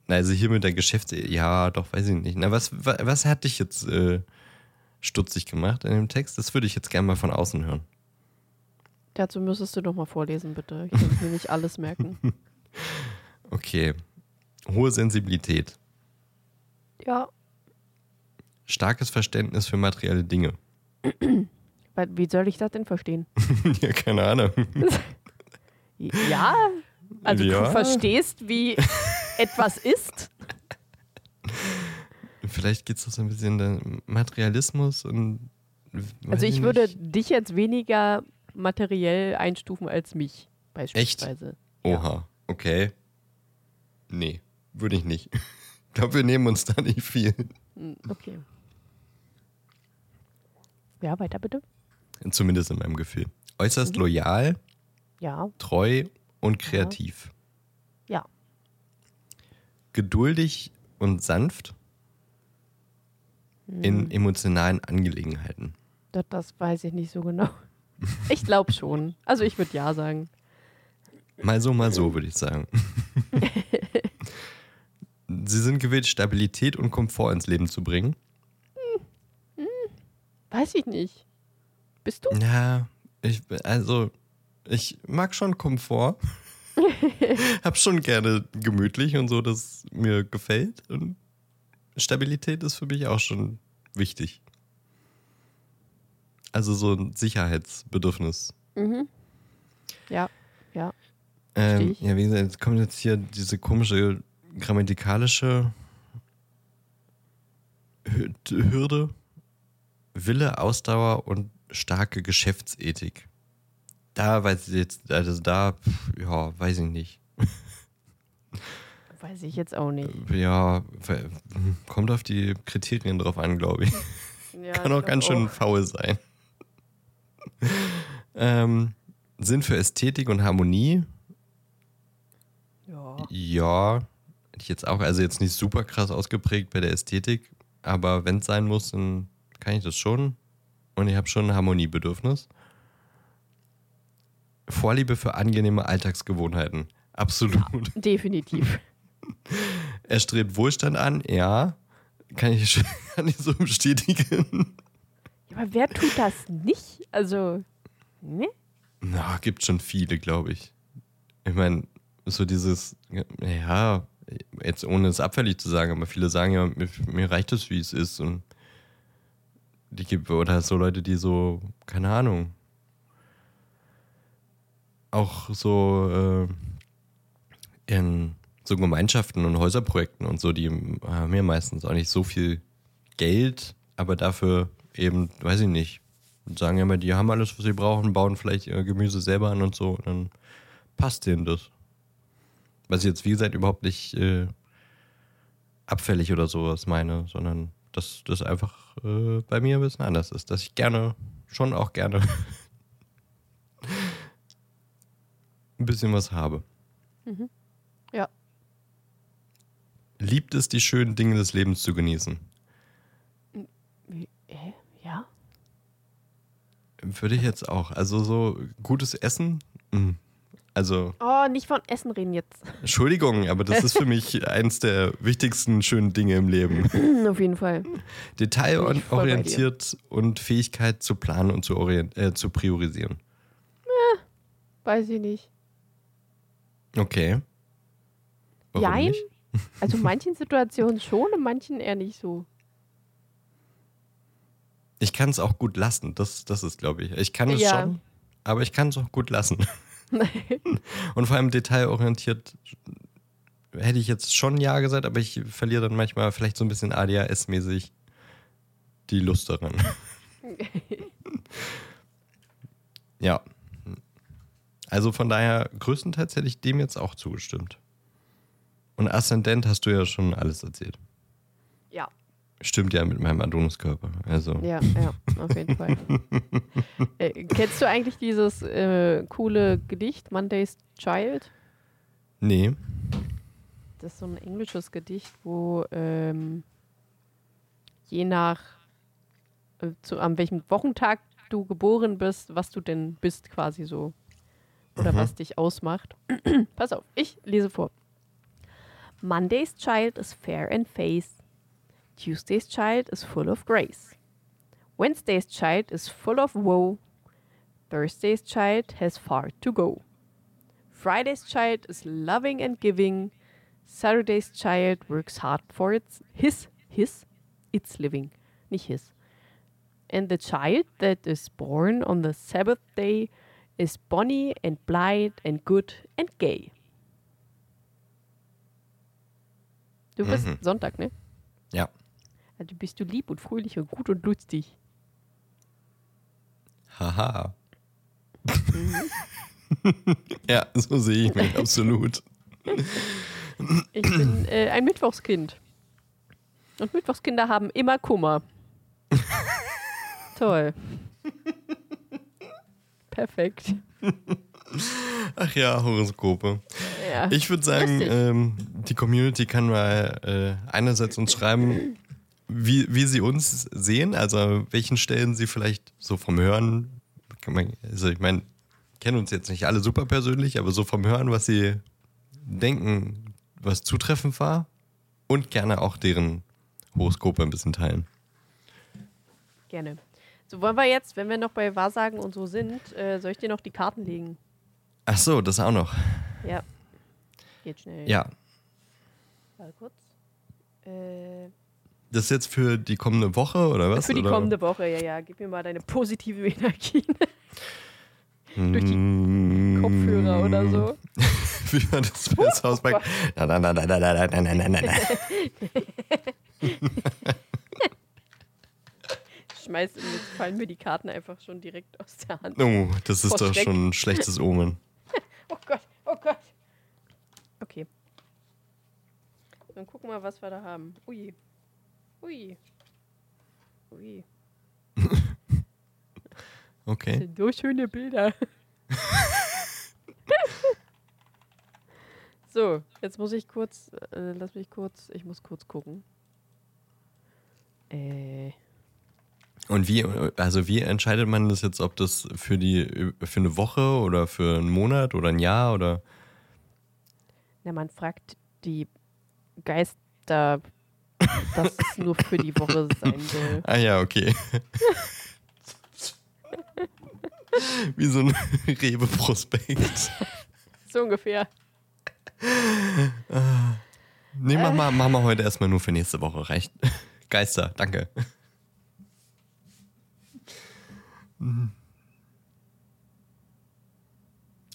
Also hier mit der Geschäfts... Ja, doch, weiß ich nicht. Na, was, was, was hat dich jetzt äh, stutzig gemacht in dem Text? Das würde ich jetzt gerne mal von außen hören. Dazu müsstest du doch mal vorlesen, bitte. Ich kann mir nicht alles merken. Okay. Hohe Sensibilität. Ja, Starkes Verständnis für materielle Dinge. wie soll ich das denn verstehen? ja, keine Ahnung. Ja, also Ja. du verstehst, wie etwas ist. Vielleicht geht es auch so ein bisschen in Materialismus und. Also ich würde nicht. dich jetzt weniger materiell einstufen als mich, beispielsweise. Oha, okay. Nee, würde ich nicht. Ich glaube, wir nehmen uns da nicht viel. Hm, Okay. Ja, weiter bitte. Zumindest in meinem Gefühl. Äußerst Mhm. loyal, Ja, treu und kreativ. ja. Geduldig und sanft Hm. in emotionalen Angelegenheiten. Das, das weiß ich nicht so genau. Ich glaube schon. Also ich würde ja sagen. Mal so, mal so, würde ich sagen. Sie sind gewillt, Stabilität und Komfort ins Leben zu bringen. Weiß ich nicht. Bist du? Ja, ich, also, ich mag schon Komfort. Hab schon gerne gemütlich und so, das mir gefällt. Und Stabilität ist für mich auch schon wichtig. Also so ein Sicherheitsbedürfnis. Mhm. Ja, ja. Ähm, ja, wie gesagt, jetzt kommt jetzt hier diese komische grammatikalische Hü- Hürde. Wille, Ausdauer und starke Geschäftsethik. Da weiß ich jetzt, also da, ja, weiß ich nicht. Weiß ich jetzt auch nicht. Ja, kommt auf die Kriterien drauf an, glaube ich. Ja, Kann auch ganz schön faul sein. ähm, Sinn für Ästhetik und Harmonie, Ja. ja, hätte ich jetzt auch, also jetzt nicht super krass ausgeprägt bei der Ästhetik, aber wenn es sein muss, dann kann ich das schon. Und ich habe schon ein Harmoniebedürfnis. Vorliebe für angenehme Alltagsgewohnheiten. Absolut. Definitiv. Er strebt Wohlstand an, ja. Kann ich, schon- kann ich so bestätigen. Ja, aber wer tut das nicht? Also, ne? Na, gibt schon viele, glaube ich. Ich meine, so dieses, ja, jetzt ohne es abfällig zu sagen, aber viele sagen ja, mir, mir reicht es, wie es ist. Und die gibt, oder so Leute, die so, keine Ahnung, auch so äh, in so Gemeinschaften und Häuserprojekten und so, die haben ja meistens auch nicht so viel Geld, aber dafür eben, weiß ich nicht, sagen ja immer, die haben alles, was sie brauchen, bauen vielleicht ihr Gemüse selber an und so, und dann passt denen das. Was ich jetzt, wie gesagt, überhaupt nicht äh, abfällig oder sowas meine, sondern dass das einfach äh, bei mir ein bisschen anders ist, dass ich gerne, schon auch gerne ein bisschen was habe. Ja. Liebt es, die schönen Dinge des Lebens zu genießen? Äh, ja? Würde ich jetzt auch. Also so gutes Essen? mm. Also, Oh, nicht von Essen reden jetzt. Entschuldigung, aber das ist für mich eins der wichtigsten schönen Dinge im Leben. Auf jeden Fall. Detailorientiert und Fähigkeit zu planen und zu, äh, zu priorisieren. Weiß ich nicht. Okay. Warum Jein? nicht? Also in manchen Situationen schon, in manchen eher nicht so. Ich kann es auch gut lassen. Das, das ist, glaube ich. Ich kann es Ja. schon, aber ich kann es auch gut lassen. Und vor allem detailorientiert hätte ich jetzt schon Ja gesagt, aber ich verliere dann manchmal vielleicht so ein bisschen ADHS-mäßig die Lust daran. ja. Also von daher, größtenteils hätte ich dem jetzt auch zugestimmt. Und Aszendent hast du ja schon alles erzählt. ja, Stimmt ja mit meinem Adoniskörper. Also. ja, ja, auf jeden Fall. äh, kennst du eigentlich dieses äh, coole Gedicht Monday's Child? Nee. Das ist so ein englisches Gedicht, wo ähm, je nach äh, zu, an welchem Wochentag du geboren bist, was du denn bist quasi so. Oder was dich ausmacht. Pass auf, ich lese vor. Monday's child is fair in face. Tuesday's child is full of grace. Wednesday's child is full of woe. Thursday's child has far to go. Friday's child is loving and giving. Saturday's child works hard for its his his its living, nicht his. And the child that is born on the Sabbath day is bonny and blithe and good and gay. Du bist Mhm. Sonntag, ne? Ja. Also bist du lieb und fröhlich und gut und lustig. Haha. ja, so sehe ich mich absolut. Ich bin äh, ein Mittwochskind. Und Mittwochskinder haben immer Kummer. Toll. Perfekt. Ach ja, Horoskope. Ja. Ich würde sagen, ähm, die Community kann mal äh, einerseits uns schreiben, wie, wie sie uns sehen, also an welchen Stellen sie vielleicht so vom Hören, also ich meine, kennen uns jetzt nicht alle super persönlich, aber so vom Hören, was sie denken, was zutreffend war und gerne auch deren Horoskope ein bisschen teilen. Gerne. So, wollen wir jetzt, wenn wir noch bei Wahrsagen und so sind, äh, soll ich dir noch die Karten legen? Ach so, das auch noch. Ja. Geht schnell. Ja, Warte kurz. Äh, das ist jetzt für die kommende Woche oder was? für die oder? kommende Woche, ja, ja. Gib mir mal deine positive Energie. durch die Mm. Kopfhörer oder so. Wie man das besser auspackt. Nein, nein, nein, nein, nein, nein, nein, nein, nein, nein, nein. Schmeiß, jetzt fallen mir die Karten einfach schon direkt aus der Hand. Oh, das ist Vor doch Schreck. schon ein schlechtes Omen. Oh Gott, oh Gott. Okay. Dann gucken wir, was wir da haben. Ui. Ui. Ui. Das Okay. sind so schöne Bilder. so, jetzt muss ich kurz, äh, lass mich kurz, ich muss kurz gucken. Äh, Und wie, also wie entscheidet man das jetzt, ob das für die, für eine Woche oder für einen Monat oder ein Jahr oder? na, man fragt die Geister, dass es nur für die Woche sein soll. Ah ja, okay. wie so ein Rewe-Prospekt. So ungefähr. Nee, mach mal, mach mal heute erstmal nur für nächste Woche. Reicht. Geister, danke. Und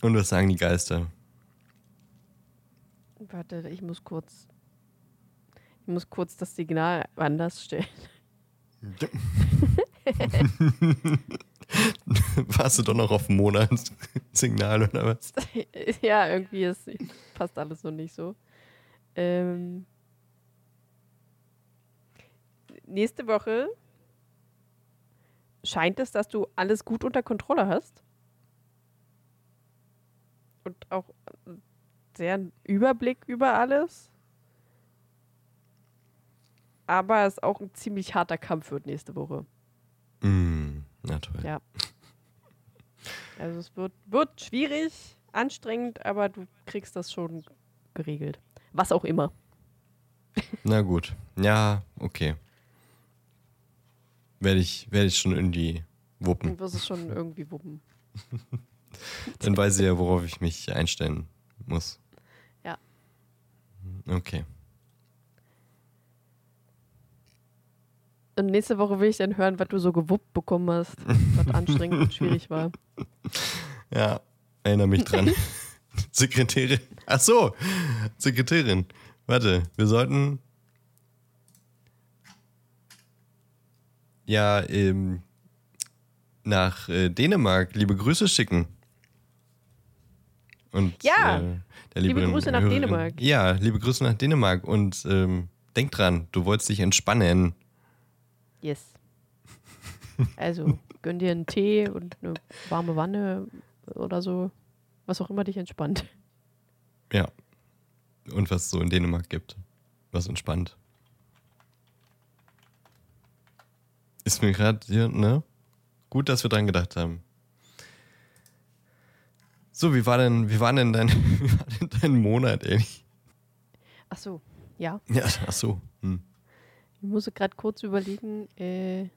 was sagen die Geister? Warte, ich muss kurz. Ich muss kurz das Signal anders stellen. Warst du doch noch auf Monatssignal oder was? ja, irgendwie ist, passt alles so nicht so. Ähm, nächste Woche scheint es, dass du alles gut unter Kontrolle hast. Und auch sehr einen Überblick über alles. Aber es auch ein ziemlich harter Kampf wird nächste Woche. Mm, na toll. Ja. Also es wird, wird schwierig, anstrengend, aber du kriegst das schon geregelt. Was auch immer. Na gut. Ja, okay. Werde ich, werde ich schon irgendwie wuppen. Du wirst es schon irgendwie wuppen. Dann weiß ich ja, worauf ich mich einstellen muss. Ja. Okay. Und nächste Woche will ich dann hören, was du so gewuppt bekommen hast, was anstrengend und schwierig war. Ja, erinnere mich dran. Sekretärin. Ach so, Sekretärin. Warte, wir sollten. Ja, ähm, nach äh, Dänemark liebe Grüße schicken. Und, Ja, äh, liebe lieben Grüße nach Hörerin- Dänemark. Ja, liebe Grüße nach Dänemark. Und ähm, denk dran, du wolltest dich entspannen. Yes. Also, gönn dir einen Tee und eine warme Wanne oder so. Was auch immer dich entspannt. Ja. Und was es so in Dänemark gibt. Was entspannt. Ist mir gerade hier, ne? Gut, dass wir dran gedacht haben. So, wie war denn, wie war denn dein, wie war denn dein Monat, ey? Ach so, ja. Ja, ach so. Hm. Ich muss gerade kurz überlegen. Äh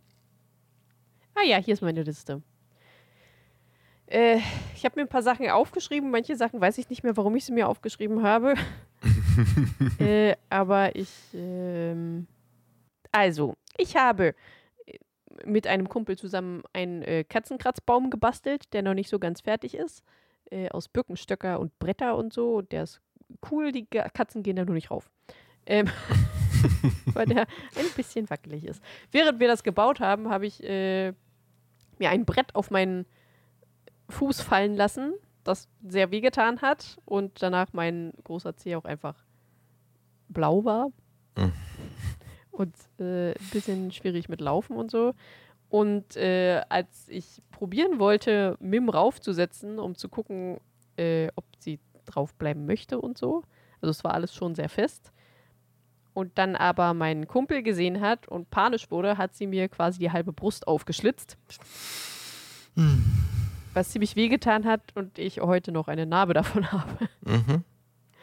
ah ja, hier ist meine Liste. Äh, ich habe mir ein paar Sachen aufgeschrieben. Manche Sachen weiß ich nicht mehr, warum ich sie mir aufgeschrieben habe. äh, aber ich. Ähm also, ich habe äh, mit einem Kumpel zusammen einen äh, Katzenkratzbaum gebastelt, der noch nicht so ganz fertig ist. Äh, aus Birkenstöcker und Bretter und so. Und der ist cool. Die Katzen gehen da nur nicht rauf. Ähm, weil der ein bisschen wackelig ist. Während wir das gebaut haben, habe ich äh, mir ein Brett auf meinen Fuß fallen lassen, das sehr wehgetan hat und danach mein großer Zeh auch einfach blau war. Mhm. Und äh, ein bisschen schwierig mit Laufen und so. Und äh, als ich probieren wollte, Mim raufzusetzen, um zu gucken, äh, ob sie draufbleiben möchte und so, also es war alles schon sehr fest, und dann aber mein Kumpel gesehen hat und panisch wurde, hat sie mir quasi die halbe Brust aufgeschlitzt. Was ziemlich wehgetan hat und ich heute noch eine Narbe davon habe. Mhm.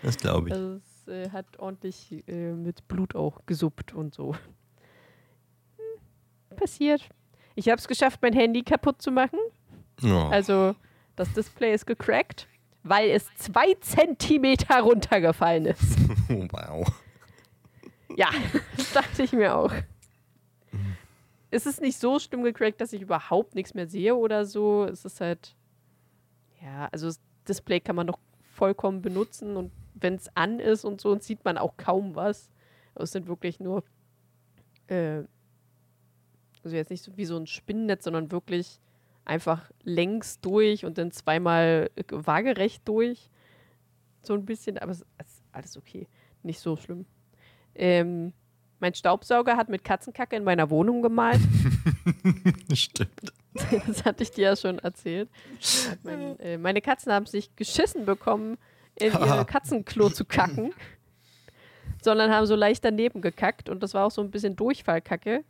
Das glaube ich. Also es äh, hat ordentlich äh, mit Blut auch gesuppt und so. Hm, passiert. Ich habe es geschafft, mein Handy kaputt zu machen. Oh. Also das Display ist gecrackt, weil es zwei Zentimeter runtergefallen ist. wow. Ja, das dachte ich mir auch. Es ist nicht so schlimm gecrackt, dass ich überhaupt nichts mehr sehe oder so. Es ist halt, ja, also das Display kann man noch vollkommen benutzen und wenn es an ist und so, sieht man auch kaum was. Es sind wirklich nur, äh, also jetzt nicht so wie so ein Spinnennetz, sondern wirklich einfach längs durch und dann zweimal äh, waagerecht durch. So ein bisschen, aber es ist alles okay. Nicht so schlimm. Ähm, mein Staubsauger hat mit Katzenkacke in meiner Wohnung gemalt. Stimmt. das hatte ich dir ja schon erzählt. Mein, äh, meine Katzen haben sich geschissen bekommen, in ihr Katzenklo zu kacken. Sondern haben so leicht daneben gekackt und das war auch so ein bisschen Durchfallkacke.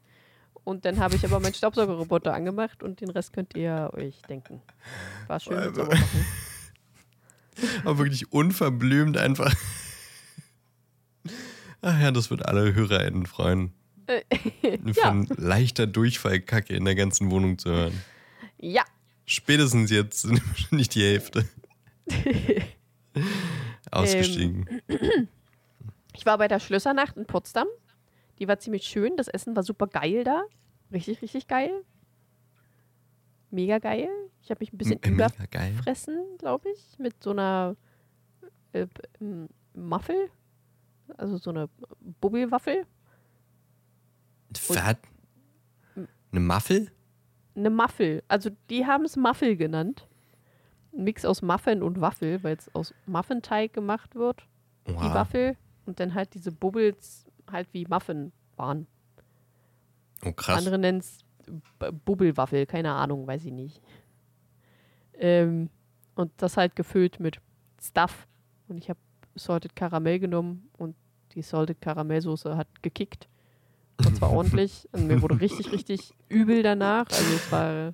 Und dann habe ich aber meinen Staubsaugerroboter angemacht und den Rest könnt ihr euch denken. War schön mit Saubermachen. Aber wirklich unverblümt einfach. Ach ja, das wird alle HörerInnen freuen. Äh, Von leichter Durchfallkacke in der ganzen Wohnung zu hören. Ja, Spätestens jetzt sind wahrscheinlich die Hälfte ausgestiegen. ich war bei der Schlössernacht in Potsdam. Die war ziemlich schön. Das Essen war super geil da. Richtig, richtig geil. Mega geil. Ich habe mich ein bisschen M- über Mega geil. fressen, glaube ich, mit so einer äh, Muffel. Also so eine Bubbelwaffel. Was? Eine Muffel? Eine Muffel. Also die haben es Muffel genannt. Ein Mix aus Muffin und Waffel, weil es aus Muffinteig gemacht wird. Die Oha. Waffel. Und dann halt diese Bubbles halt wie Muffin waren. Oh, krass. Andere nennen es Bubbelwaffel, keine Ahnung, weiß ich nicht. Ähm, und das halt gefüllt mit Stuff. Und ich habe Salted Karamell genommen und die Salted Karamellsoße hat gekickt. Und zwar ordentlich. Und mir wurde richtig, richtig übel danach. Also es war.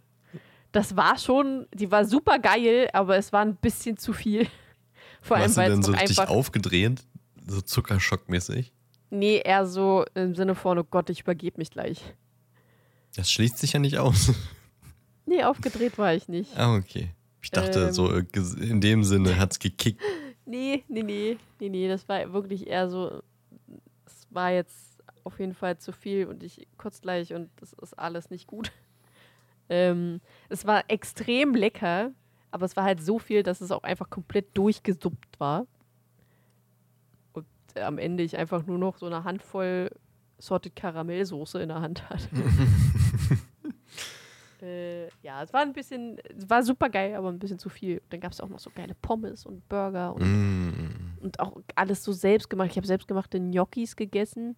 Das war schon, die war super geil, aber es war ein bisschen zu viel. Vor allem, weil denn es so richtig einfach. aufgedreht? So Zuckerschockmäßig? Nee, eher so im Sinne von, oh Gott, ich übergebe mich gleich. Das schließt sich ja nicht aus. Nee, aufgedreht war ich nicht. ah, okay. Ich dachte, Ähm. so äh, in dem Sinne hat's gekickt. Nee, nee, nee, nee, nee, das war wirklich eher so, es war jetzt auf jeden Fall zu viel und ich kurz gleich und das ist alles nicht gut. Ähm, es war extrem lecker, aber es war halt so viel, dass es auch einfach komplett durchgesuppt war. Und am Ende ich einfach nur noch so eine Handvoll Sorted Karamellsoße in der Hand hatte. äh, ja, es war ein bisschen, es war super geil, aber ein bisschen zu viel. Dann gab es auch noch so geile Pommes und Burger und Mm. und auch alles so selbst gemacht. Ich habe selbstgemachte Gnocchis gegessen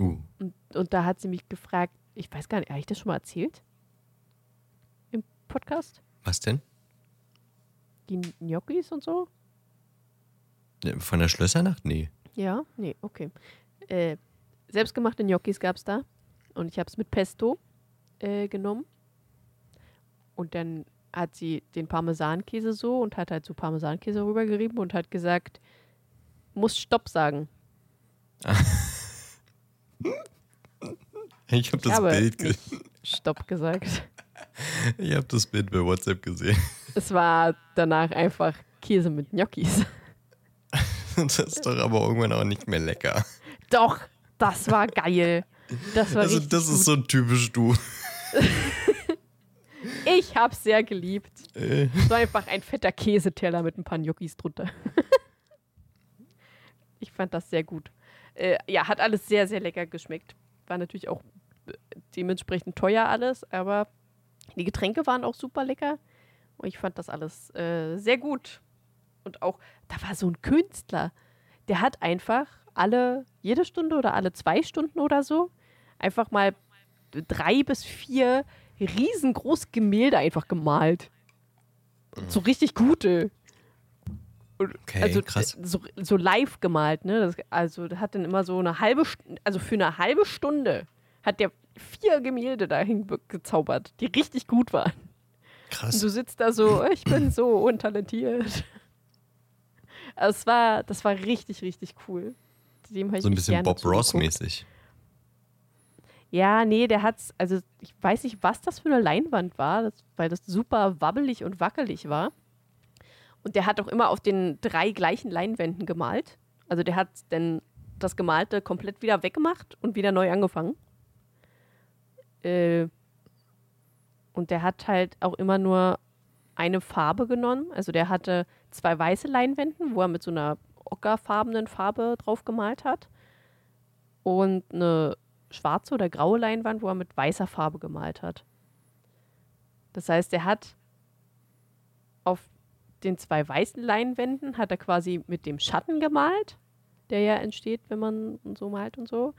Uh, und, und da hat sie mich gefragt, ich weiß gar nicht, habe ich das schon mal erzählt? Im Podcast? was denn? Die Gnocchis und so? Von der Schlössernacht? Nee. Ja? Nee, okay. Äh, selbstgemachte Gnocchis gab es da und ich habe es mit Pesto äh, genommen. Und dann hat sie den Parmesankäse so und hat halt so Parmesankäse rübergerieben und hat gesagt, muss Stopp sagen. Ich habe das habe Bild, ge Stopp gesagt. ich habe das Bild bei WhatsApp gesehen. Es war danach einfach Käse mit Gnocchis. Das ist doch aber irgendwann auch nicht mehr lecker. Doch, das war geil. Das war Also das ist gut. so typisch du. Ich hab's sehr geliebt. Äh, Es war einfach ein fetter Käseteller mit ein paar Gnocchis drunter. ich fand das sehr gut. Äh, ja, hat alles sehr, sehr lecker geschmeckt. War natürlich auch äh, dementsprechend teuer alles, aber die Getränke waren auch super lecker. Und ich fand das alles äh, sehr gut. Und auch, da war so ein Künstler, der hat einfach alle, jede Stunde oder alle zwei Stunden oder so, einfach mal drei bis vier riesengroß Gemälde einfach gemalt. So richtig gute. Und Okay, also krass. äh, So, so live gemalt, ne? Das, also hat dann immer so eine halbe Stunde, also für eine halbe Stunde hat der vier Gemälde dahin be- gezaubert, die richtig gut waren. Und Krass. du sitzt da so, ich bin so untalentiert. Also es war, das war richtig, richtig cool. So ein bisschen Bob. Ross-mäßig. Ja, nee, der hat's, also ich weiß nicht, was das für eine Leinwand war, das, weil das super wabbelig und wackelig war. Und der hat auch immer auf den drei gleichen Leinwänden gemalt. Also der hat dann das Gemalte komplett wieder weggemacht und wieder neu angefangen. Äh, und der hat halt auch immer nur eine Farbe genommen. Also der hatte zwei weiße Leinwänden, wo er mit so einer ockerfarbenen Farbe drauf gemalt hat. Und eine schwarze oder graue Leinwand, wo er mit weißer Farbe gemalt hat. Das heißt, er hat auf den zwei weißen Leinwänden hat er quasi mit dem Schatten gemalt, der ja entsteht, wenn man so malt und so.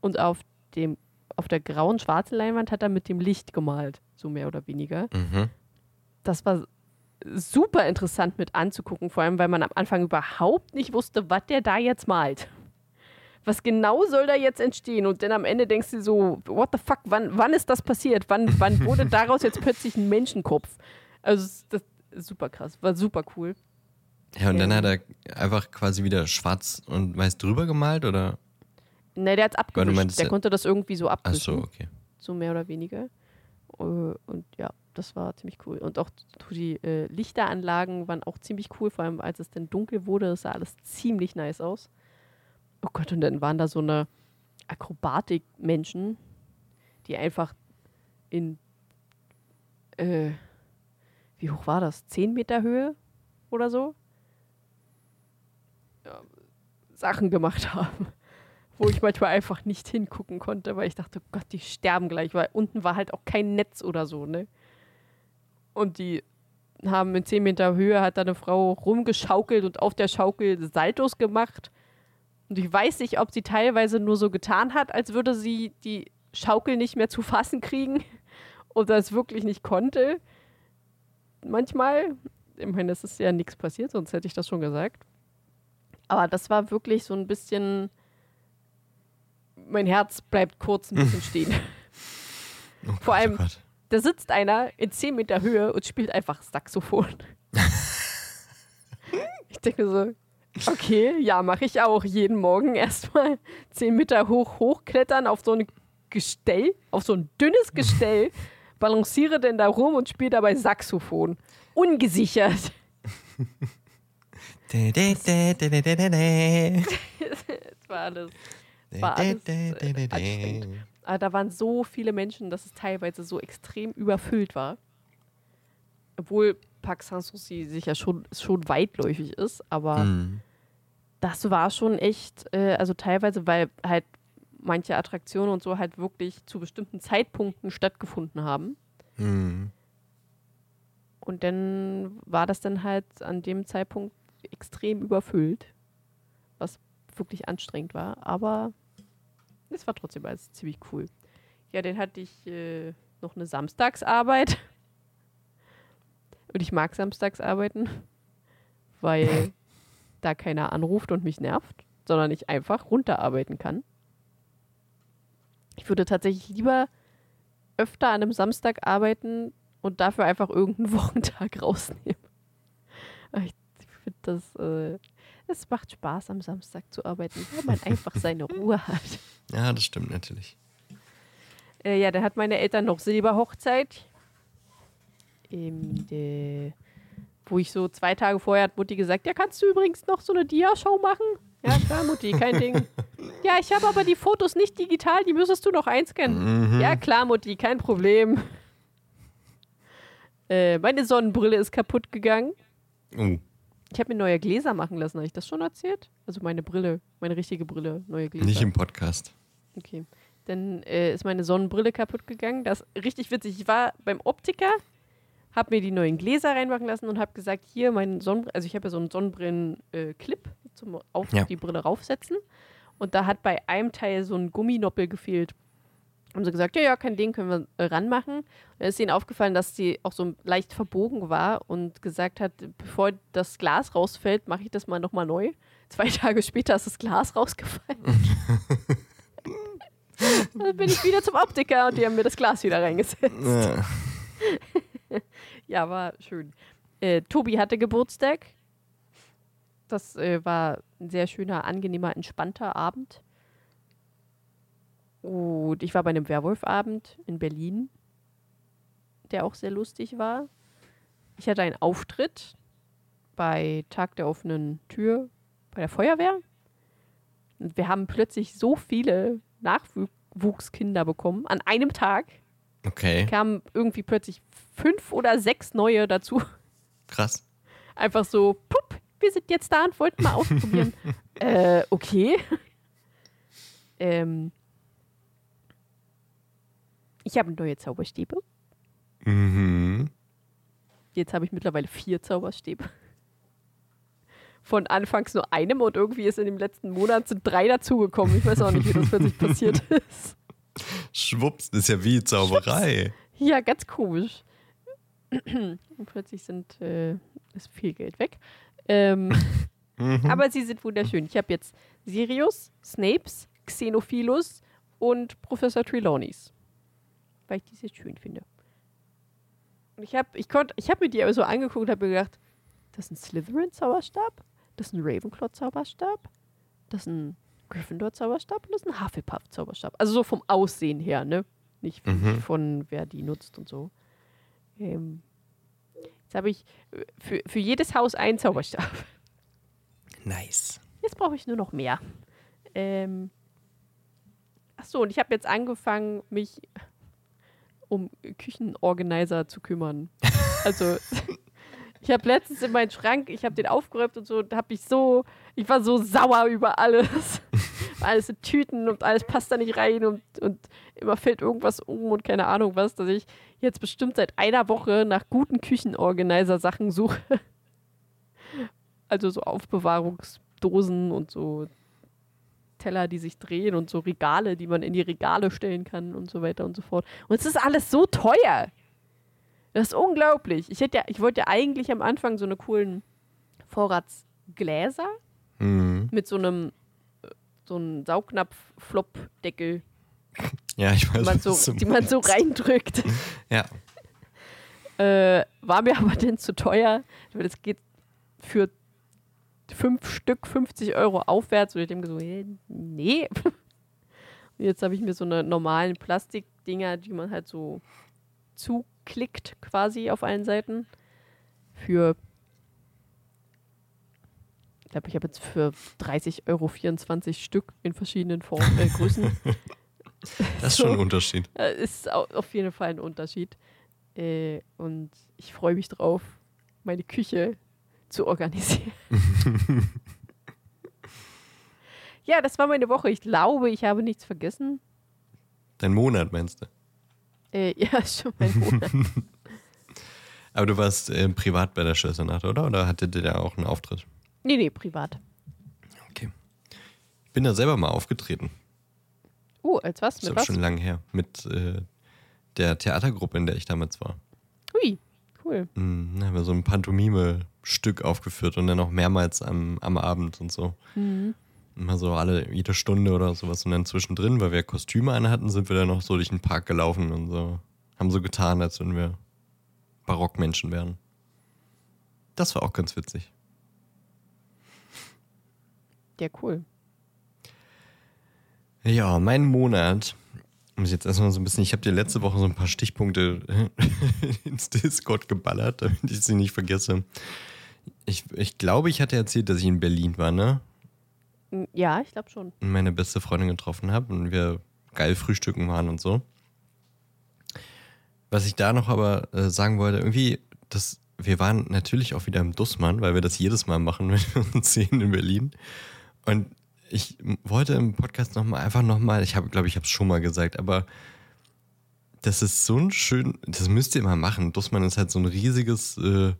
Und auf dem, auf der grauen schwarzen Leinwand hat er mit dem Licht gemalt, so mehr oder weniger. Mhm. Das war super interessant mit anzugucken, vor allem weil man am Anfang überhaupt nicht wusste, was der da jetzt malt. Was genau soll da jetzt entstehen? Und dann am Ende denkst du so, what the fuck, wann, wann ist das passiert? Wann, wann wurde daraus jetzt plötzlich ein Menschenkopf? Also das ist super krass, war super cool. Ja, und dann Ähm. hat er einfach quasi wieder schwarz und weiß drüber gemalt, oder? Ne, der hat's abgewischt. meintest, Der konnte das irgendwie so Ach abwischen. so, okay. so mehr oder weniger. Äh, Und ja, das war ziemlich cool. Und auch die äh, Lichteranlagen waren auch ziemlich cool, vor allem als es dann dunkel wurde, das sah alles ziemlich nice aus. Oh Gott, und dann waren da so eine Akrobatik-Menschen, die einfach in, äh, wie hoch war das? 10 Meter Höhe oder so? Ja, Sachen gemacht haben wo ich manchmal einfach nicht hingucken konnte, weil ich dachte, oh Gott, die sterben gleich, weil unten war halt auch kein Netz oder so, ne? Und die haben in 10 Meter Höhe hat da eine Frau rumgeschaukelt und auf der Schaukel Saltos gemacht. Und ich weiß nicht, ob sie teilweise nur so getan hat, als würde sie die Schaukel nicht mehr zu fassen kriegen oder es wirklich nicht konnte. Manchmal, ich meine, es ist ja nichts passiert, sonst hätte ich das schon gesagt. Aber das war wirklich so ein bisschen mein Herz bleibt kurz ein bisschen stehen. Oh Vor allem- Oh. Da sitzt einer in 10 Meter Höhe und spielt einfach Saxophon. ich denke so, okay, ja, mache ich auch. Jeden Morgen erstmal 10 Meter hoch hochklettern auf so ein Gestell, auf so ein dünnes Gestell, balanciere denn da rum und spiele dabei Saxophon. Ungesichert. Das war alles. Dä, War alles, äh. Aber da waren so viele Menschen, dass es teilweise so extrem überfüllt war. Obwohl Park Sanssouci sicher schon, schon weitläufig ist, aber Hm. das war schon echt, äh, also teilweise, weil halt manche Attraktionen und so halt wirklich zu bestimmten Zeitpunkten stattgefunden haben. Hm. Und dann war das dann halt an dem Zeitpunkt extrem überfüllt, was wirklich anstrengend war. Aber es war trotzdem alles ziemlich cool. Ja, dann hatte ich äh, noch eine Samstagsarbeit. Und ich mag Samstagsarbeiten, weil da keiner anruft und mich nervt, sondern ich einfach runterarbeiten kann. Ich würde tatsächlich lieber öfter an einem Samstag arbeiten und dafür einfach irgendeinen Wochentag rausnehmen. Aber ich finde das, äh, es macht Spaß am Samstag zu arbeiten, weil man einfach seine Ruhe hat. Ja, das stimmt natürlich. Äh, ja, da hat meine Eltern noch Silberhochzeit. Ähm, de, wo ich so zwei Tage vorher hat Mutti gesagt, ja, kannst du übrigens noch so eine Dia-Show machen? Ja, klar, Mutti, kein Ding. Ja, ich habe aber die Fotos nicht digital, die müsstest du noch einscannen. Mhm. Ja, klar, Mutti, kein Problem. Äh, meine Sonnenbrille ist kaputt gegangen. Oh, Ich habe mir neue Gläser machen lassen. Habe ich das schon erzählt? Also meine Brille, meine richtige Brille, neue Gläser. nicht im Podcast. Okay. Dann äh, ist meine Sonnenbrille kaputt gegangen. Das ist richtig witzig. Ich war beim Optiker, habe mir die neuen Gläser reinmachen lassen und habe gesagt, hier mein Sonnenbrille, also ich habe ja so einen Sonnenbrillen-Clip zum auf Ja. die Brille raufsetzen. Und da hat bei einem Teil so ein Gumminoppel gefehlt. Haben sie gesagt, ja, ja, kein Ding, können wir äh, ranmachen. Und dann ist ihnen aufgefallen, dass die auch so leicht verbogen war und gesagt hat, bevor das Glas rausfällt, mache ich das mal nochmal neu. Zwei Tage später ist das Glas rausgefallen. Dann bin ich wieder zum Optiker und die haben mir das Glas wieder reingesetzt. Ja. Ja, war schön. Äh, Tobi hatte Geburtstag. Das äh, war ein sehr schöner, angenehmer, entspannter Abend. Und ich war bei einem Werwolfabend in Berlin, der auch sehr lustig war. Ich hatte einen Auftritt bei Tag der offenen Tür bei der Feuerwehr. Und wir haben plötzlich so viele Nachwuchskinder bekommen an einem Tag. Okay, Kamen irgendwie plötzlich fünf oder sechs neue dazu. krass. Einfach so, pup, wir sind jetzt da und wollten mal ausprobieren. äh, okay. ähm, ich habe neue Zauberstäbe. Mhm. Jetzt habe ich mittlerweile vier Zauberstäbe. von anfangs nur einem und irgendwie ist in dem letzten Monat sind drei dazugekommen. Ich weiß auch nicht, wie das plötzlich passiert ist. Schwupps, ist ja wie Zauberei. Ja, ganz komisch. Und plötzlich sind, äh, ist viel Geld weg. Ähm, Aber sie sind wunderschön. Ich habe jetzt Sirius, Snapes, Xenophilus und Professor Trelawneys. Weil ich die sehr schön finde. Und ich habe ich ich hab mir die aber so angeguckt und habe mir gedacht, das ist ein Slytherin-Zauberstab, das ist ein Ravenclaw-Zauberstab, das ist ein Gryffindor-Zauberstab und das ist ein Hufflepuff-Zauberstab. Also so vom Aussehen her, ne? Nicht Mhm. von wer die nutzt und so. Ähm, jetzt habe ich äh, für, für jedes Haus einen Zauberstab. Nice. Jetzt brauche ich nur noch mehr. Ähm, ach so, und ich habe jetzt angefangen, mich um Küchenorganizer zu kümmern. Also, ich habe letztens in meinen Schrank, ich habe den aufgeräumt und so, habe ich so, ich war so sauer über alles. Alles in Tüten und alles passt da nicht rein und, und immer fällt irgendwas um und keine Ahnung was, dass ich jetzt bestimmt seit einer Woche nach guten Küchenorganizer-Sachen suche. Also so Aufbewahrungsdosen und so Teller, die sich drehen und so Regale, die man in die Regale stellen kann und so weiter und so fort. Und es ist alles so teuer. Das ist unglaublich. Ich hätte ja, ich wollte ja eigentlich am Anfang so eine coolen Vorratsgläser Mhm. mit so einem so einem Saugnapf-Flop-Deckel, Ja, ich weiß, die man so, was die man so reindrückt. Ja. Äh, war mir aber denn zu teuer, weil es geht für fünf Stück 50 Euro aufwärts. Und ich denke so, nee. Und jetzt habe ich mir so eine normalen Plastikdinger, die man halt so zuklickt quasi auf allen Seiten. Für, ich glaube, ich habe jetzt für 30 Euro 24 Stück in verschiedenen Formen, äh, Größen. Das ist schon ein Unterschied. Äh, ist au- auf jeden Fall ein Unterschied. Äh, und ich freue mich drauf, meine Küche zu organisieren. ja, das war meine Woche. Ich glaube, ich habe nichts vergessen. Dein Monat, meinst du? Äh, ja, schon mein Monat. Aber du warst äh, privat bei der Schlössernacht, oder? Oder hattet ihr da auch einen Auftritt? Nee, nee, privat. Okay. Ich bin da selber mal aufgetreten. Uh, als was? Das Mit ist was? schon lange her. Mit äh, der Theatergruppe, in der ich damals war. Ui, cool. Mhm, da haben wir so ein Pantomime-Stück aufgeführt und dann auch mehrmals am, am Abend und so. Mhm. Immer so alle, jede Stunde oder sowas. Und dann zwischendrin, weil wir Kostüme an hatten, sind wir dann noch so durch den Park gelaufen und so. Haben so getan, als wenn wir Barockmenschen wären. Das war auch ganz witzig. Ja, cool. Ja, mein Monat. Muss ich jetzt erstmal so ein bisschen, ich habe dir letzte Woche so ein paar Stichpunkte ins Discord geballert, damit ich sie nicht vergesse. Ich, ich glaube, ich hatte erzählt, dass ich in Berlin war, ne? Mm, Ja, ich glaube schon. Und meine beste Freundin getroffen habe und wir geil frühstücken waren und so. Was ich da noch aber äh, sagen wollte, irgendwie, das, wir waren natürlich auch wieder im Dussmann, weil wir das jedes Mal machen, wenn wir uns sehen in Berlin. Und ich wollte im Podcast nochmal, einfach nochmal, ich habe, glaube ich, habe es schon mal gesagt, aber das ist so ein schön, das müsst ihr mal machen. Dussmann ist halt so ein riesiges, äh,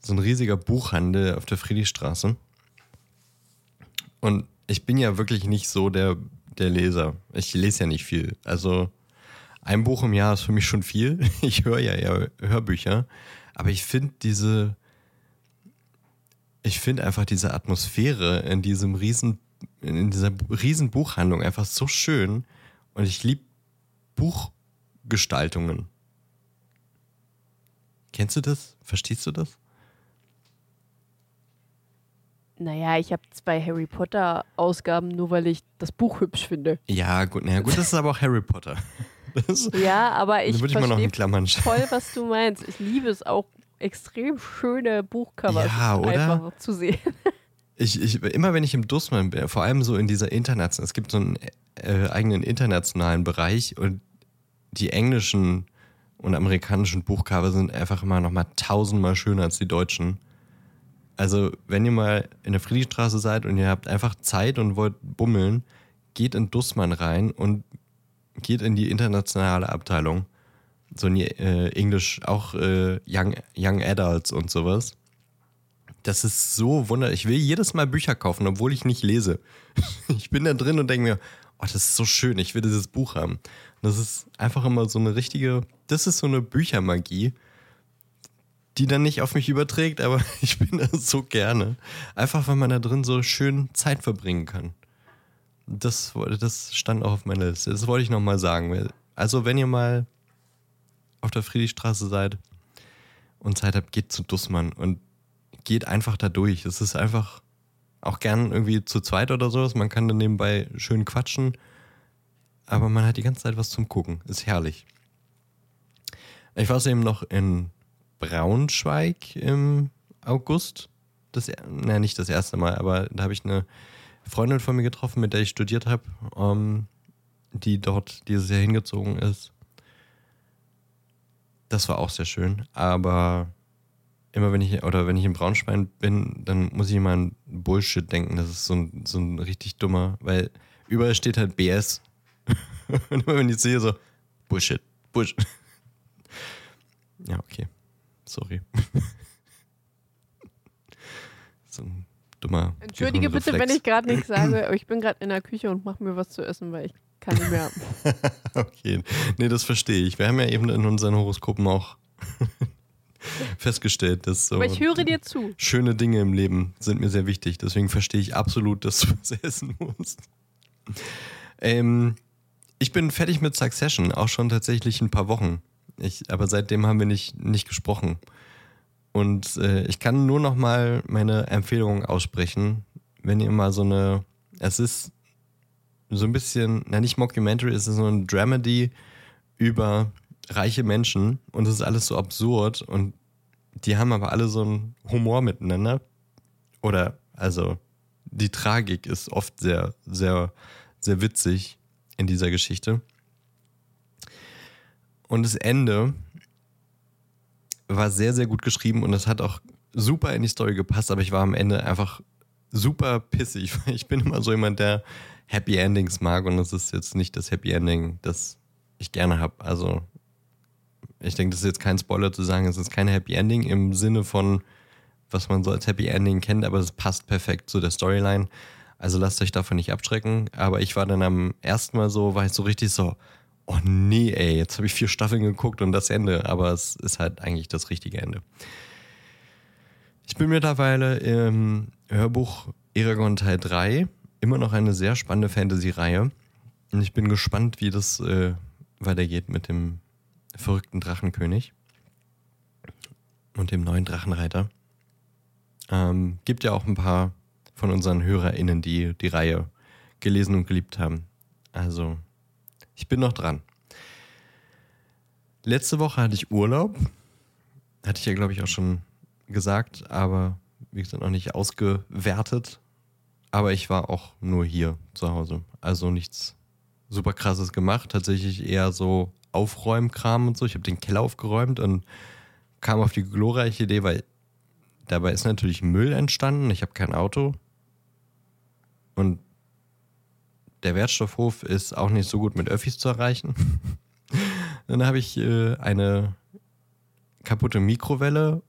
so ein riesiger Buchhandel auf der Friedrichstraße. Und ich bin ja wirklich nicht so der, der Leser. Ich lese ja nicht viel. Also ein Buch im Jahr ist für mich schon viel. Ich höre ja eher Hörbücher. Aber ich finde diese, ich finde einfach diese Atmosphäre in diesem riesen, in dieser riesen Buchhandlung einfach so schön. Und ich liebe Buchgestaltungen. Kennst du das? Verstehst du das? Naja, ich habe zwei Harry Potter-Ausgaben, nur weil ich das Buch hübsch finde. Ja, gut, naja, gut, das ist aber auch Harry Potter. Das, Ja, aber ich ich verstehe voll, was du meinst. Ich liebe es auch, extrem schöne Buchcover Ja, oder? einfach zu sehen. Ich, ich, immer wenn ich im Dussmann bin, vor allem so in dieser internationalen, es gibt so einen äh, eigenen internationalen Bereich und die englischen und amerikanischen Buchcover sind einfach immer nochmal tausendmal schöner als die deutschen. Also, wenn ihr mal in der Friedrichstraße seid und ihr habt einfach Zeit und wollt bummeln, geht in Dussmann rein und geht in die internationale Abteilung. So in die äh, Englisch, auch äh, Young, Young Adults und sowas. Das ist so wunderbar. Ich will jedes Mal Bücher kaufen, obwohl ich nicht lese. Ich bin da drin und denke mir, oh, das ist so schön, ich will dieses Buch haben. das ist einfach immer so eine richtige, das ist so eine Büchermagie, die dann nicht auf mich überträgt, aber ich bin das so gerne. Einfach, weil man da drin so schön Zeit verbringen kann. Das, das stand auch auf meiner Liste. Das wollte ich nochmal sagen. Also, wenn ihr mal auf der Friedrichstraße seid und Zeit habt, geht zu Dussmann und geht einfach da durch. Es ist einfach auch gern irgendwie zu zweit oder sowas. Man kann dann nebenbei schön quatschen, aber man hat die ganze Zeit was zum Gucken. Ist herrlich. Ich war eben noch in Braunschweig im August. Das, naja, nicht das erste Mal, aber da habe ich eine Freundin von mir getroffen, mit der ich studiert habe, ähm, die dort dieses Jahr hingezogen ist. Das war auch sehr schön, aber immer wenn ich, oder wenn ich in Braunschweig bin, dann muss ich immer an Bullshit denken. Das ist so ein, so ein richtig dummer, weil überall steht halt BS. Und immer wenn ich sehe, so Bullshit, Bullshit. Ja, okay. Sorry. so ein dummer. Entschuldige bitte, wenn ich gerade nichts sage, aber ich bin gerade in der Küche und mache mir was zu essen, weil ich kann nicht mehr. okay. Nee, das verstehe ich. Wir haben ja eben in unseren Horoskopen auch festgestellt, dass so Aber ich höre dir zu. schöne Dinge im Leben sind mir sehr wichtig. Deswegen verstehe ich absolut, dass du was essen musst. Ähm, ich bin fertig mit Succession, auch schon tatsächlich ein paar Wochen. Ich, aber seitdem haben wir nicht, nicht gesprochen. Und äh, ich kann nur noch mal meine Empfehlung aussprechen, wenn ihr mal so eine, es ist so ein bisschen, na nicht Mockumentary, es ist so ein Dramedy über reiche Menschen und es ist alles so absurd und die haben aber alle so einen Humor miteinander. Oder, also, die Tragik ist oft sehr, sehr, sehr witzig in dieser Geschichte. Und das Ende war sehr, sehr gut geschrieben und es hat auch super in die Story gepasst, aber ich war am Ende einfach super pissig. Ich bin immer so jemand, der Happy Endings mag und das ist jetzt nicht das Happy Ending, das ich gerne habe. Also ich denke, das ist jetzt kein Spoiler zu sagen, es ist kein Happy Ending im Sinne von, was man so als Happy Ending kennt, aber es passt perfekt zu der Storyline. Also lasst euch davon nicht abschrecken. Aber ich war dann am ersten Mal so, war ich so richtig so, oh nee, ey, jetzt habe ich vier Staffeln geguckt und das Ende. Aber es ist halt eigentlich das richtige Ende. Ich bin mittlerweile im Hörbuch Eragon Teil 3. Immer noch eine sehr spannende Fantasy-Reihe. Und ich bin gespannt, wie das äh, weitergeht mit dem verrückten Drachenkönig und dem neuen Drachenreiter. Ähm, gibt ja auch ein paar von unseren HörerInnen, die die Reihe gelesen und geliebt haben. Also, ich bin noch dran. Letzte Woche hatte ich Urlaub. Hatte ich ja, glaube ich, auch schon gesagt, aber wie gesagt, noch nicht ausgewertet. Aber ich war auch nur hier zu Hause. Also nichts super krasses gemacht. Tatsächlich eher so Aufräumkram und so. Ich habe den Keller aufgeräumt und kam auf die glorreiche Idee, weil dabei ist natürlich Müll entstanden. Ich habe kein Auto. Und der Wertstoffhof ist auch nicht so gut mit Öffis zu erreichen. Dann habe ich äh, eine kaputte Mikrowelle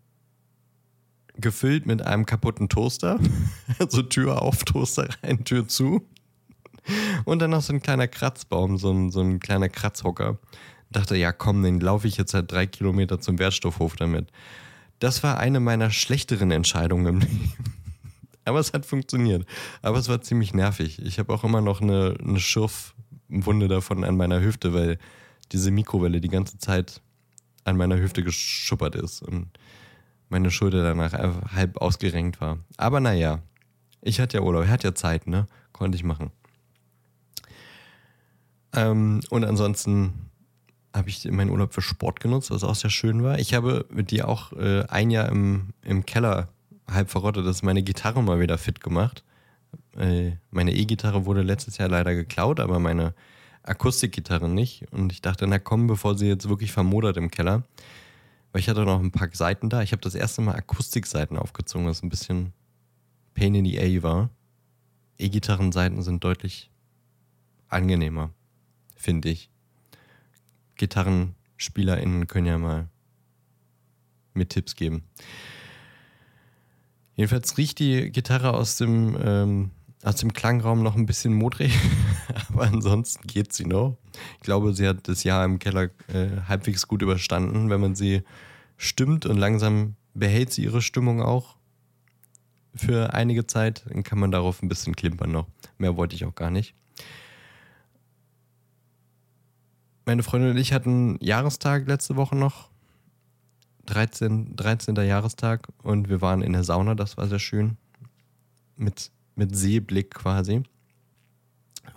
gefüllt mit einem kaputten Toaster. also Tür auf, Toaster rein, Tür zu. Und dann noch so ein kleiner Kratzbaum, so ein, so ein kleiner Kratzhocker dachte, ja komm, dann laufe ich jetzt halt drei Kilometer zum Wertstoffhof damit. Das war eine meiner schlechteren Entscheidungen im Leben. Aber es hat funktioniert. Aber es war ziemlich nervig. Ich habe auch immer noch eine, eine Schürfwunde davon an meiner Hüfte, weil diese Mikrowelle die ganze Zeit an meiner Hüfte geschuppert ist und meine Schulter danach halb ausgerenkt war. Aber naja, ich hatte ja Urlaub, ich hatte ja Zeit, ne? Konnte ich machen. Ähm, und ansonsten habe ich meinen Urlaub für Sport genutzt, was auch sehr schön war. Ich habe mit dir auch äh, ein Jahr im, im Keller halb verrottet, dass meine Gitarre mal wieder fit gemacht. Äh, meine E-Gitarre wurde letztes Jahr leider geklaut, aber meine Akustikgitarre nicht. Und ich dachte, na komm, bevor sie jetzt wirklich vermodert im Keller. Weil ich hatte noch ein paar Seiten da. Ich habe das erste Mal Akustikseiten aufgezogen, was ein bisschen Pain in the A war. E-Gitarrenseiten sind deutlich angenehmer, finde ich. GitarrenspielerInnen können ja mal mir Tipps geben. Jedenfalls riecht die Gitarre aus dem, ähm, aus dem Klangraum noch ein bisschen modrig, aber ansonsten geht sie noch. Ich glaube, sie hat das Jahr im Keller äh, halbwegs gut überstanden. Wenn man sie stimmt und langsam behält sie ihre Stimmung auch für einige Zeit, dann kann man darauf ein bisschen klimpern noch. Mehr wollte ich auch gar nicht. Meine Freundin und ich hatten Jahrestag letzte Woche noch. 13, 13. Jahrestag und wir waren in der Sauna, das war sehr schön. Mit, mit Seeblick quasi.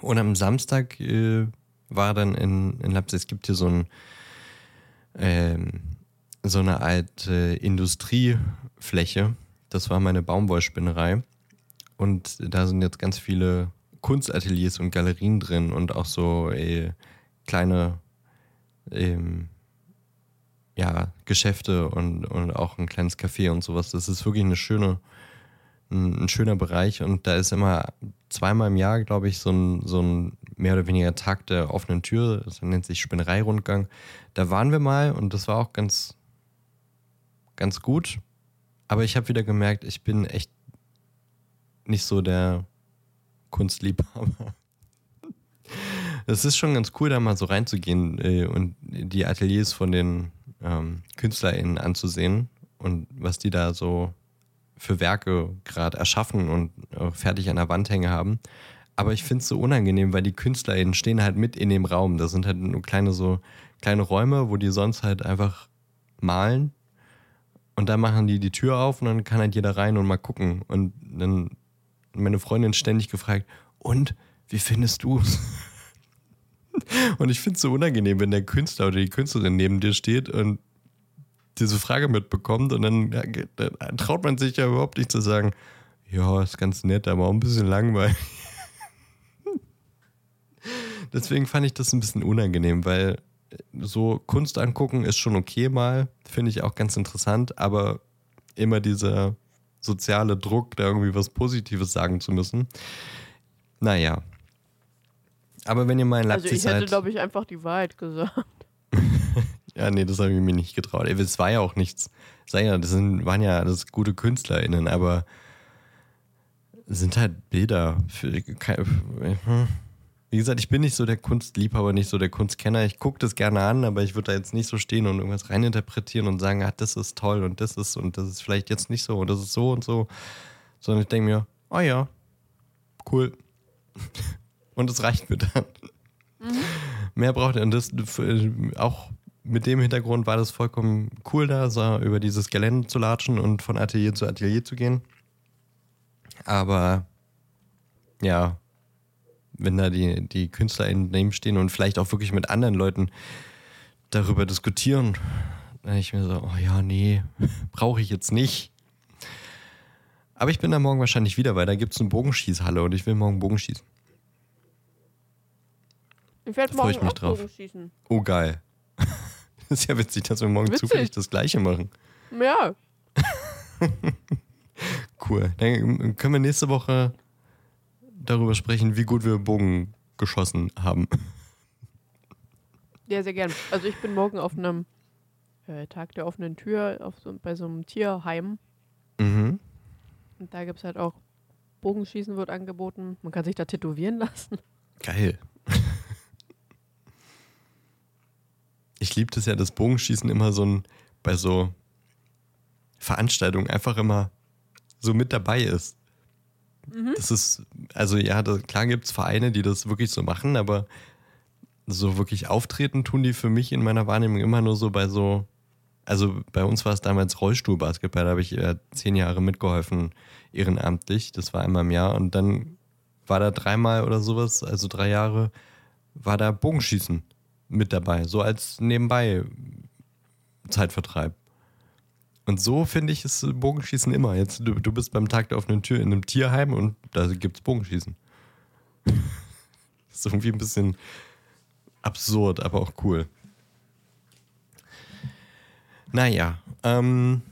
Und am Samstag äh, war dann in, in Leipzig, es gibt hier so, ein, ähm, so eine alte Industriefläche. Das war meine Baumwollspinnerei. Und da sind jetzt ganz viele Kunstateliers und Galerien drin und auch so äh, kleine ähm, ja, Geschäfte und, und auch ein kleines Café und sowas. Das ist wirklich eine schöne, ein, ein, schöner Bereich und da ist immer zweimal im Jahr, glaube ich, so ein, so ein mehr oder weniger Tag der offenen Tür. Das nennt sich Spinnereirundgang. Da waren wir mal und das war auch ganz, ganz gut. Aber ich habe wieder gemerkt, ich bin echt nicht so der Kunstliebhaber. Es ist schon ganz cool, da mal so reinzugehen äh, und die Ateliers von den ähm, KünstlerInnen anzusehen und was die da so für Werke gerade erschaffen und äh, fertig an der Wand hängen haben. Aber ich finde es so unangenehm, weil die KünstlerInnen stehen halt mit in dem Raum. Das sind halt nur kleine so kleine Räume, wo die sonst halt einfach malen. Und da machen die die Tür auf und dann kann halt jeder rein und mal gucken. Und dann meine Freundin ständig gefragt, und wie findest du es? Und ich finde es so unangenehm, wenn der Künstler oder die Künstlerin neben dir steht und diese Frage mitbekommt und dann, dann traut man sich ja überhaupt nicht zu sagen, ja, ist ganz nett, aber auch ein bisschen langweilig. Deswegen fand ich das ein bisschen unangenehm, weil so Kunst angucken ist schon okay mal, finde ich auch ganz interessant, aber immer dieser soziale Druck, da irgendwie was Positives sagen zu müssen. Naja, aber wenn ihr mal in Leipzig seid. Also ich hätte, glaube ich, einfach die Wahrheit gesagt. Ja, nee, das habe ich mir nicht getraut. Es war ja auch nichts. Ja, das sind, waren ja alles gute KünstlerInnen, aber sind halt Bilder. Für, hm. wie gesagt, ich bin nicht so der Kunstliebhaber, nicht so der Kunstkenner. Ich gucke das gerne an, aber ich würde da jetzt nicht so stehen und irgendwas reininterpretieren und sagen, ah, das ist toll und das ist und das ist vielleicht jetzt nicht so und das ist so und so. Sondern ich denke mir, oh ja, cool. Und das reicht mir dann. Mhm. Mehr braucht er. Und das auch mit dem Hintergrund war das vollkommen cool, da so über dieses Gelände zu latschen und von Atelier zu Atelier zu gehen. Aber ja, wenn da die, die Künstler in dem stehen und vielleicht auch wirklich mit anderen Leuten darüber diskutieren, dann ich mir so, oh ja, nee, brauche ich jetzt nicht. Aber ich bin da morgen wahrscheinlich wieder, weil da gibt es eine Bogenschießhalle und ich will morgen Bogenschießen. Ich werde morgen ich mich drauf. schießen. Oh, geil. ist ja witzig, dass wir morgen witzig. zufällig das Gleiche machen. Ja. cool. Dann können wir nächste Woche darüber sprechen, wie gut wir Bogen geschossen haben. Ja, sehr gern. Also ich bin morgen auf einem äh, Tag der offenen Tür auf so, bei so einem Tierheim. Mhm. Und da gibt es halt auch Bogenschießen wird angeboten. Man kann sich da tätowieren lassen. Geil. Ich liebe das ja, das Bogenschießen immer so ein, bei so Veranstaltungen einfach immer so mit dabei ist. Mhm. Das ist, also ja, da, klar gibt es Vereine, die das wirklich so machen, aber so wirklich auftreten tun die für mich in meiner Wahrnehmung immer nur so bei so, also bei uns war es damals Rollstuhlbasketball, da habe ich äh, zehn Jahre mitgeholfen, ehrenamtlich, das war einmal im Jahr und dann war da dreimal oder sowas, also drei Jahre, war da Bogenschießen mit dabei, so als nebenbei Zeitvertreib. Und so finde ich es Bogenschießen immer. Jetzt, du, du bist beim Tag der offenen Tür in einem Tierheim und da gibt es Bogenschießen. das ist irgendwie ein bisschen absurd, aber auch cool. Naja, ähm,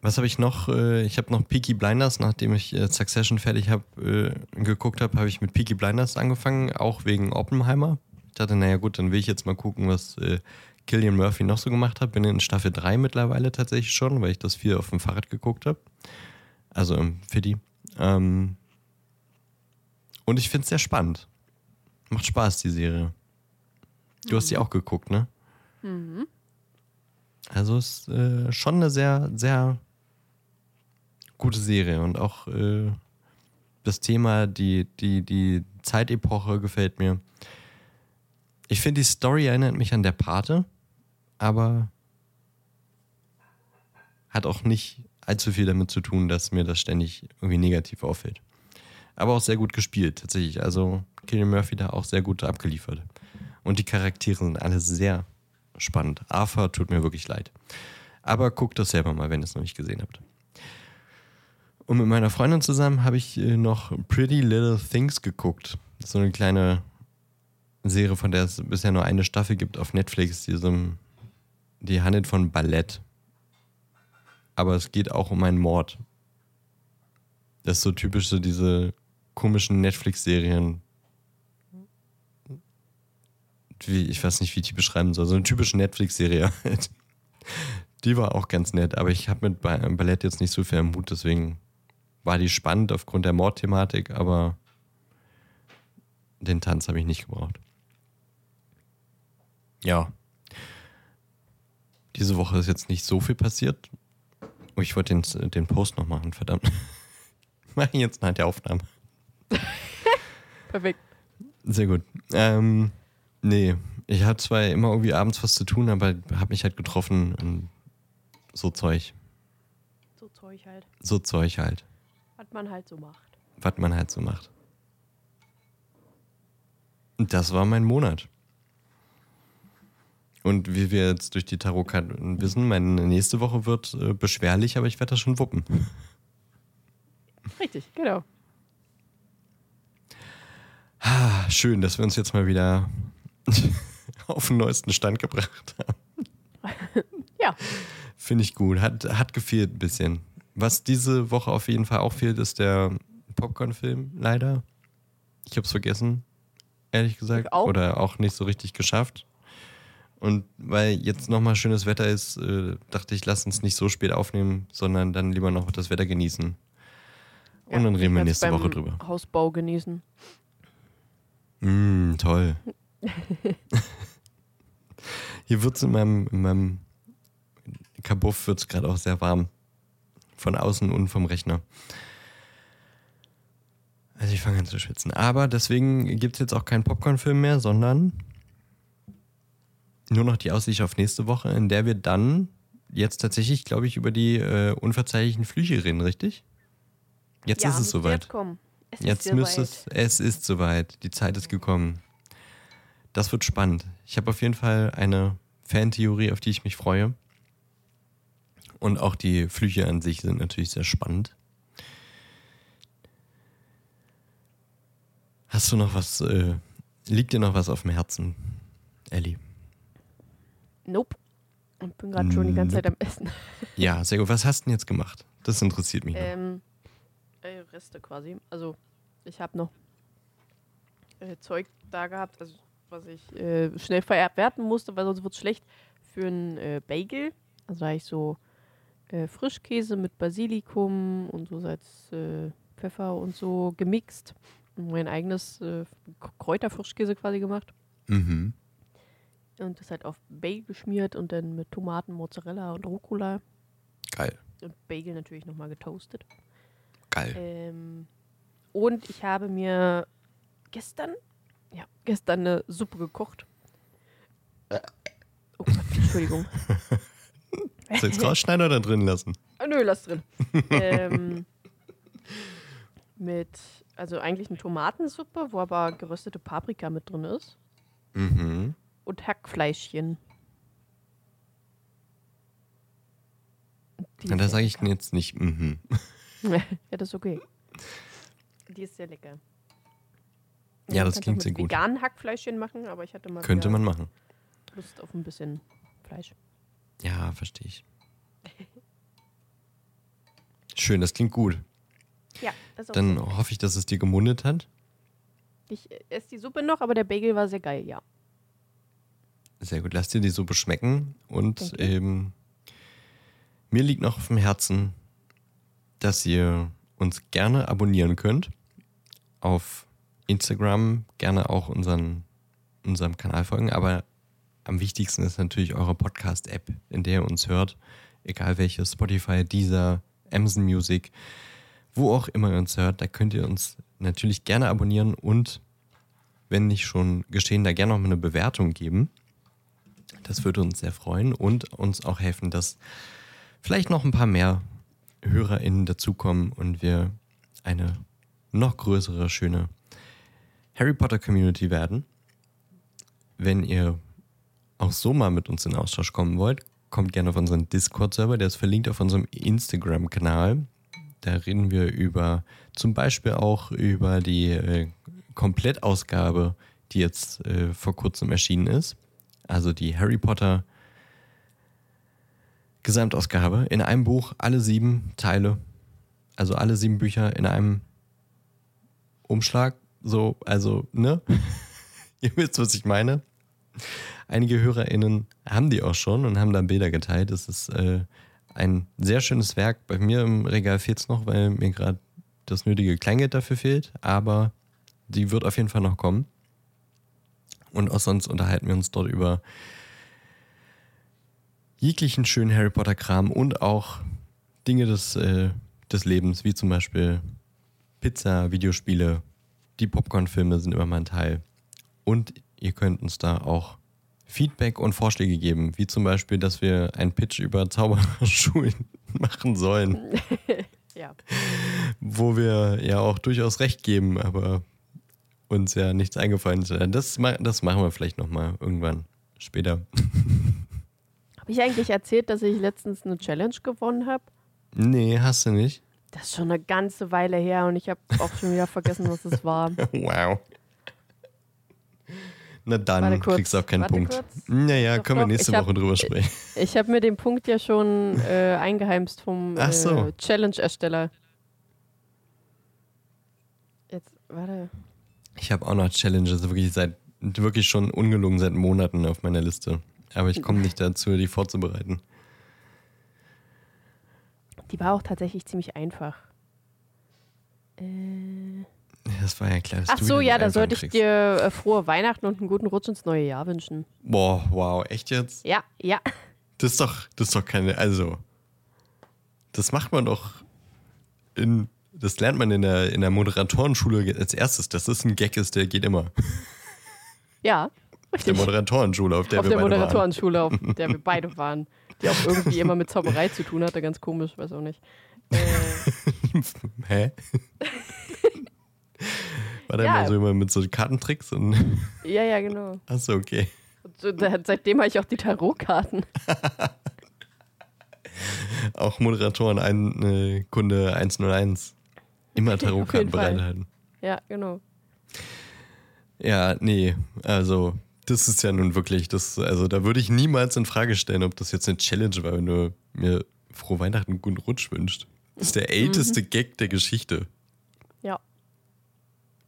was habe ich noch? Äh, ich habe noch Peaky Blinders, nachdem ich äh, Succession fertig habe, äh, geguckt habe, habe ich mit Peaky Blinders angefangen, auch wegen Oppenheimer dachte, naja gut, dann will ich jetzt mal gucken, was äh, Killian Murphy noch so gemacht hat. Bin in Staffel 3 mittlerweile tatsächlich schon, weil ich das viel auf dem Fahrrad geguckt habe. Also im Fiddy. Ähm, und ich finde es sehr spannend. Macht Spaß, die Serie. Du hast die auch geguckt, ne? Mhm. Also ist äh, schon eine sehr, sehr gute Serie und auch äh, das Thema, die, die, die Zeitepoche gefällt mir. Ich finde, die Story erinnert mich an der Pate, aber hat auch nicht allzu viel damit zu tun, dass mir das ständig irgendwie negativ auffällt. Aber auch sehr gut gespielt, tatsächlich. Also Killian Murphy da auch sehr gut abgeliefert. Und die Charaktere sind alle sehr spannend. Arthur tut mir wirklich leid. Aber guckt das selber mal, wenn ihr es noch nicht gesehen habt. Und mit meiner Freundin zusammen habe ich äh, noch Pretty Little Things geguckt. So eine kleine Serie, von der es bisher nur eine Staffel gibt auf Netflix. Die, so, die handelt von Ballett. Aber es geht auch um einen Mord. Das ist so typisch so diese komischen Netflix-Serien. Ich weiß nicht, wie ich die beschreiben soll. So eine typische Netflix-Serie halt. Die war auch ganz nett, aber ich habe mit Ballett jetzt nicht so viel am Mut, deswegen war die spannend aufgrund der Mordthematik, aber den Tanz habe ich nicht gebraucht. Ja. Diese Woche ist jetzt nicht so viel passiert. Oh, ich wollte den, den Post noch machen, verdammt. Mach ich jetzt nach der Aufnahme. Perfekt. Sehr gut. Ähm, nee, ich hatte zwar immer irgendwie abends was zu tun, aber habe mich halt getroffen und so Zeug. So Zeug halt. So Zeug halt. Was man halt so macht. Was man halt so macht. Und das war mein Monat. Und wie wir jetzt durch die Tarotkarten wissen, meine nächste Woche wird äh, beschwerlich, aber ich werde das schon wuppen. Richtig, genau. Ah, schön, dass wir uns jetzt mal wieder auf den neuesten Stand gebracht haben. Ja. Finde ich gut. Hat, hat gefehlt ein bisschen. Was diese Woche auf jeden Fall auch fehlt, ist der Popcorn-Film, leider. Ich habe es vergessen, ehrlich gesagt. Auch. Oder auch nicht so richtig geschafft. Und weil jetzt nochmal schönes Wetter ist, äh, dachte ich, lass uns nicht so spät aufnehmen, sondern dann lieber noch das Wetter genießen. Und Ja, dann reden wir nächste Woche drüber. Hausbau genießen. Mm, toll. Hier wird es in meinem, in meinem Kabuff wird's gerade auch sehr warm. Von außen und vom Rechner. Also ich fange an zu schwitzen. Aber deswegen gibt es jetzt auch keinen Popcorn-Film mehr, sondern nur noch die Aussicht auf nächste Woche, in der wir dann jetzt tatsächlich, glaube ich, über die äh, unverzeihlichen Flüche reden, richtig? Jetzt ja, ist es soweit. Es Jetzt ist müsste soweit. es, es ist soweit. Die Zeit ist gekommen. Das wird spannend. Ich habe auf jeden Fall eine Fantheorie, auf die ich mich freue. Und auch die Flüche an sich sind natürlich sehr spannend. Hast du noch was, äh, liegt dir noch was auf dem Herzen, Ellie? Nope. Und bin gerade schon die ganze Zeit am Essen. Ja, sehr gut. Was hast du denn jetzt gemacht? Das interessiert mich. Ähm, äh, Reste quasi. Also, ich habe noch äh, Zeug da gehabt, also, was ich äh, schnell verwerten musste, weil sonst wird es schlecht für einen äh, Bagel. Also, da habe ich so äh, Frischkäse mit Basilikum und so Salz, äh, Pfeffer und so gemixt. Und mein eigenes Kräuterfrischkäse quasi gemacht. Mhm. Und das halt auf Bagel geschmiert und dann mit Tomaten, Mozzarella und Rucola. Geil. Und Bagel natürlich nochmal getoastet. Geil. Ähm, und ich habe mir gestern, ja, gestern eine Suppe gekocht. Oh Gott, Entschuldigung. Soll ich jetzt rausschneiden oder drin lassen? Ah, nö, lass drin. ähm, mit, also eigentlich eine Tomatensuppe, wo aber geröstete Paprika mit drin ist. Mhm. Und Hackfleischchen. Die Ja, da sage ich lecker. jetzt nicht, mhm. ja, das ist okay. Die ist sehr lecker. Ja, das man kann klingt sehr gut. veganen Hackfleischchen machen, aber ich hatte mal Könnte man machen. Lust auf ein bisschen Fleisch. Ja, verstehe ich. Schön, das klingt gut. Ja, das ist auch Dann hoffe ich, dass es dir gemundet hat. Ich esse die Suppe noch, aber der Bagel war sehr geil, ja. Sehr gut, lass dir die Suppe schmecken. Und Danke. ähm, mir liegt noch auf dem Herzen dass ihr uns gerne abonnieren könnt. Auf Instagram gerne auch unseren, unserem Kanal folgen. Aber am wichtigsten ist natürlich eure Podcast-App, in der ihr uns hört. Egal welche, Spotify, Deezer, Amazon Music, wo auch immer ihr uns hört. Da könnt ihr uns natürlich gerne abonnieren und wenn nicht schon geschehen, da gerne noch mal eine Bewertung geben. Das würde uns sehr freuen und uns auch helfen, dass vielleicht noch ein paar mehr HörerInnen dazukommen und wir eine noch größere, schöne Harry Potter Community werden. Wenn ihr auch so mal mit uns in Austausch kommen wollt, kommt gerne auf unseren Discord-Server, der ist verlinkt auf unserem Instagram-Kanal. Da reden wir über zum Beispiel auch über die äh, Komplettausgabe, die jetzt äh, vor kurzem erschienen ist. Also die Harry Potter Gesamtausgabe in einem Buch, alle sieben Teile, also alle sieben Bücher in einem Umschlag. So, also, ne? Ihr wisst, was ich meine. Einige HörerInnen haben die auch schon und haben dann Bilder geteilt. Das ist äh, ein sehr schönes Werk. Bei mir im Regal fehlt es noch, weil mir gerade das nötige Kleingeld dafür fehlt, aber die wird auf jeden Fall noch kommen. Und auch sonst unterhalten wir uns dort über jeglichen schönen Harry Potter-Kram und auch Dinge des, äh, des Lebens, wie zum Beispiel Pizza, Videospiele, die Popcorn-Filme sind immer mal ein Teil. Und ihr könnt uns da auch Feedback und Vorschläge geben, wie zum Beispiel, dass wir einen Pitch über Zauberschulen machen sollen. Ja. Wo wir ja auch durchaus recht geben, aber uns ja nichts eingefallen ist. Das, das machen wir vielleicht nochmal irgendwann später. Habe ich eigentlich erzählt, dass ich letztens eine Challenge gewonnen habe? Nee, hast du nicht? Das ist schon eine ganze Weile her und ich habe auch schon wieder vergessen, was es war. Wow. Na dann kriegst du auch keinen Punkt. kurz. Naja, Doch, können wir nächste ich hab- Woche drüber sprechen. Ich habe mir den Punkt ja schon äh, eingeheimst vom Ach so. äh, Challenge-Ersteller. Jetzt, warte. Ich habe auch noch Challenges wirklich seit wirklich schon ungelungen seit Monaten auf meiner Liste. Aber ich komme nicht dazu, die vorzubereiten. Die war auch tatsächlich ziemlich einfach. Äh, Das war ja klar. ach so, ja, da sollte ich dir äh, frohe Weihnachten und einen guten Rutsch ins neue Jahr wünschen. Boah, wow, echt jetzt? Ja, ja. Das ist doch, das ist doch keine, also, das macht man doch in, das lernt man in der, in der Moderatorenschule als erstes. Das ist ein Gag, ist, der geht immer. Ja, Der richtig. Moderatorenschule, auf der auf wir der beide waren. Moderatorenschule, auf der wir beide waren. Die auch irgendwie immer mit Zauberei zu tun hatte, ganz komisch, weiß auch nicht. Äh, Hä? War da Ja. immer so immer mit so Kartentricks und. ja, ja, genau. Achso, okay. Und seitdem habe ich auch die Tarotkarten. Auch Moderatoren, ein, äh, Kunde 101. Immer Tarotkarten bereithalten. Ja, genau. Ja, nee, also das ist ja nun wirklich, das, also da würde ich niemals in Frage stellen, ob das jetzt eine Challenge war, wenn du mir frohe Weihnachten und guten Rutsch wünscht. Das ist der älteste Gag der Geschichte. Ja.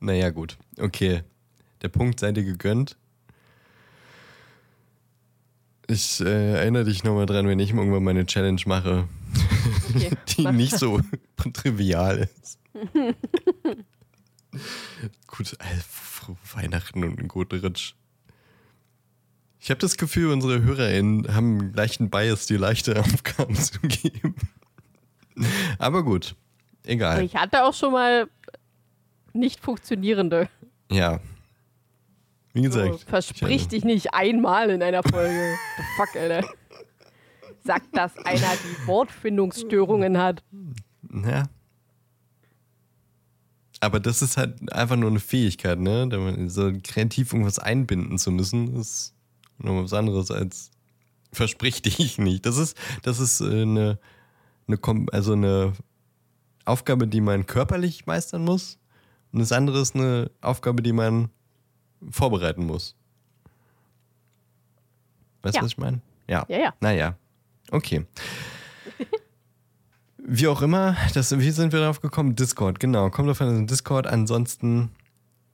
Naja, gut. Okay. Der Punkt sei dir gegönnt. Ich äh, erinnere dich nochmal dran, wenn ich irgendwann meine Challenge mache, Okay. die nicht so trivial ist. Gut, äh, frohe Weihnachten und einen guten Rutsch. Ich habe das Gefühl, unsere HörerInnen haben einen leichten Bias, dir leichte Aufgaben zu geben. Aber gut, egal. Ich hatte auch schon mal nicht funktionierende. Ja. Wie So, gesagt. versprich ich, dich nicht einmal in einer Folge. The fuck, Alter. Sagt das einer, die Wortfindungsstörungen hat. Ja. Aber das ist halt einfach nur eine Fähigkeit, ne? Da man so kreativ irgendwas einbinden zu müssen, ist noch was anderes als versprich dich nicht. Das ist, das ist äh, eine, eine, also eine Aufgabe, die man körperlich meistern muss. Und das andere ist eine Aufgabe, die man vorbereiten muss. Weißt du, Ja. was ich meine? Ja. Ja, ja. Naja. Okay. Wie auch immer, das, wie sind wir darauf gekommen? Discord, genau. Kommt auf einen Discord. Ansonsten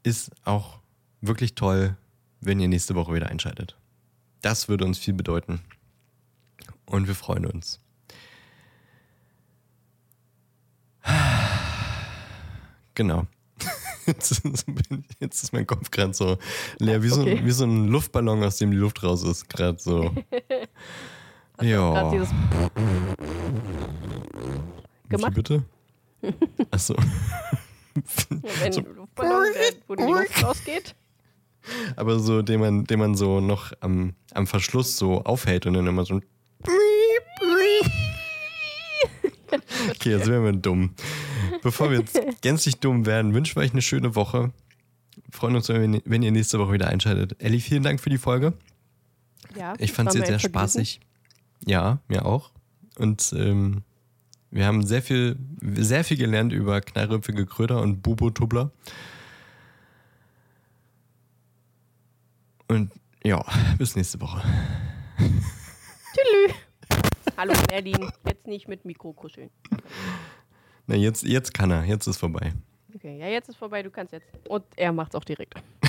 ist auch wirklich toll, wenn ihr nächste Woche wieder einschaltet. Das würde uns viel bedeuten. Und wir freuen uns. genau. Jetzt ist, jetzt ist mein Kopf gerade so leer, wie, Okay. so, wie so ein Luftballon, aus dem die Luft raus ist, gerade so. Ja. Dieses Wie gemacht. bitte? Achso. wenn Luftballon, der, wo die Luft rausgeht. Aber so, den man, den man so noch am, am Verschluss so aufhält und dann immer so ein Okay, jetzt werden wir dumm. Bevor wir jetzt gänzlich dumm werden, wünschen wir euch eine schöne Woche. Freuen uns, wenn ihr- wenn ihr nächste Woche wieder einschaltet. Elli, vielen Dank für die Folge. Ja, Ich fand sie sehr spaßig. Ja, mir auch. Und ähm, wir haben sehr viel, sehr viel gelernt über knallrümpfige Kröter und Bubo-Tubbler. Und ja, bis nächste Woche. Tschüss. Hallo Merlin, jetzt nicht mit Mikro kuscheln. Na, jetzt, jetzt kann er, jetzt ist vorbei. Okay, ja, jetzt ist vorbei, du kannst jetzt. Und er macht's auch direkt.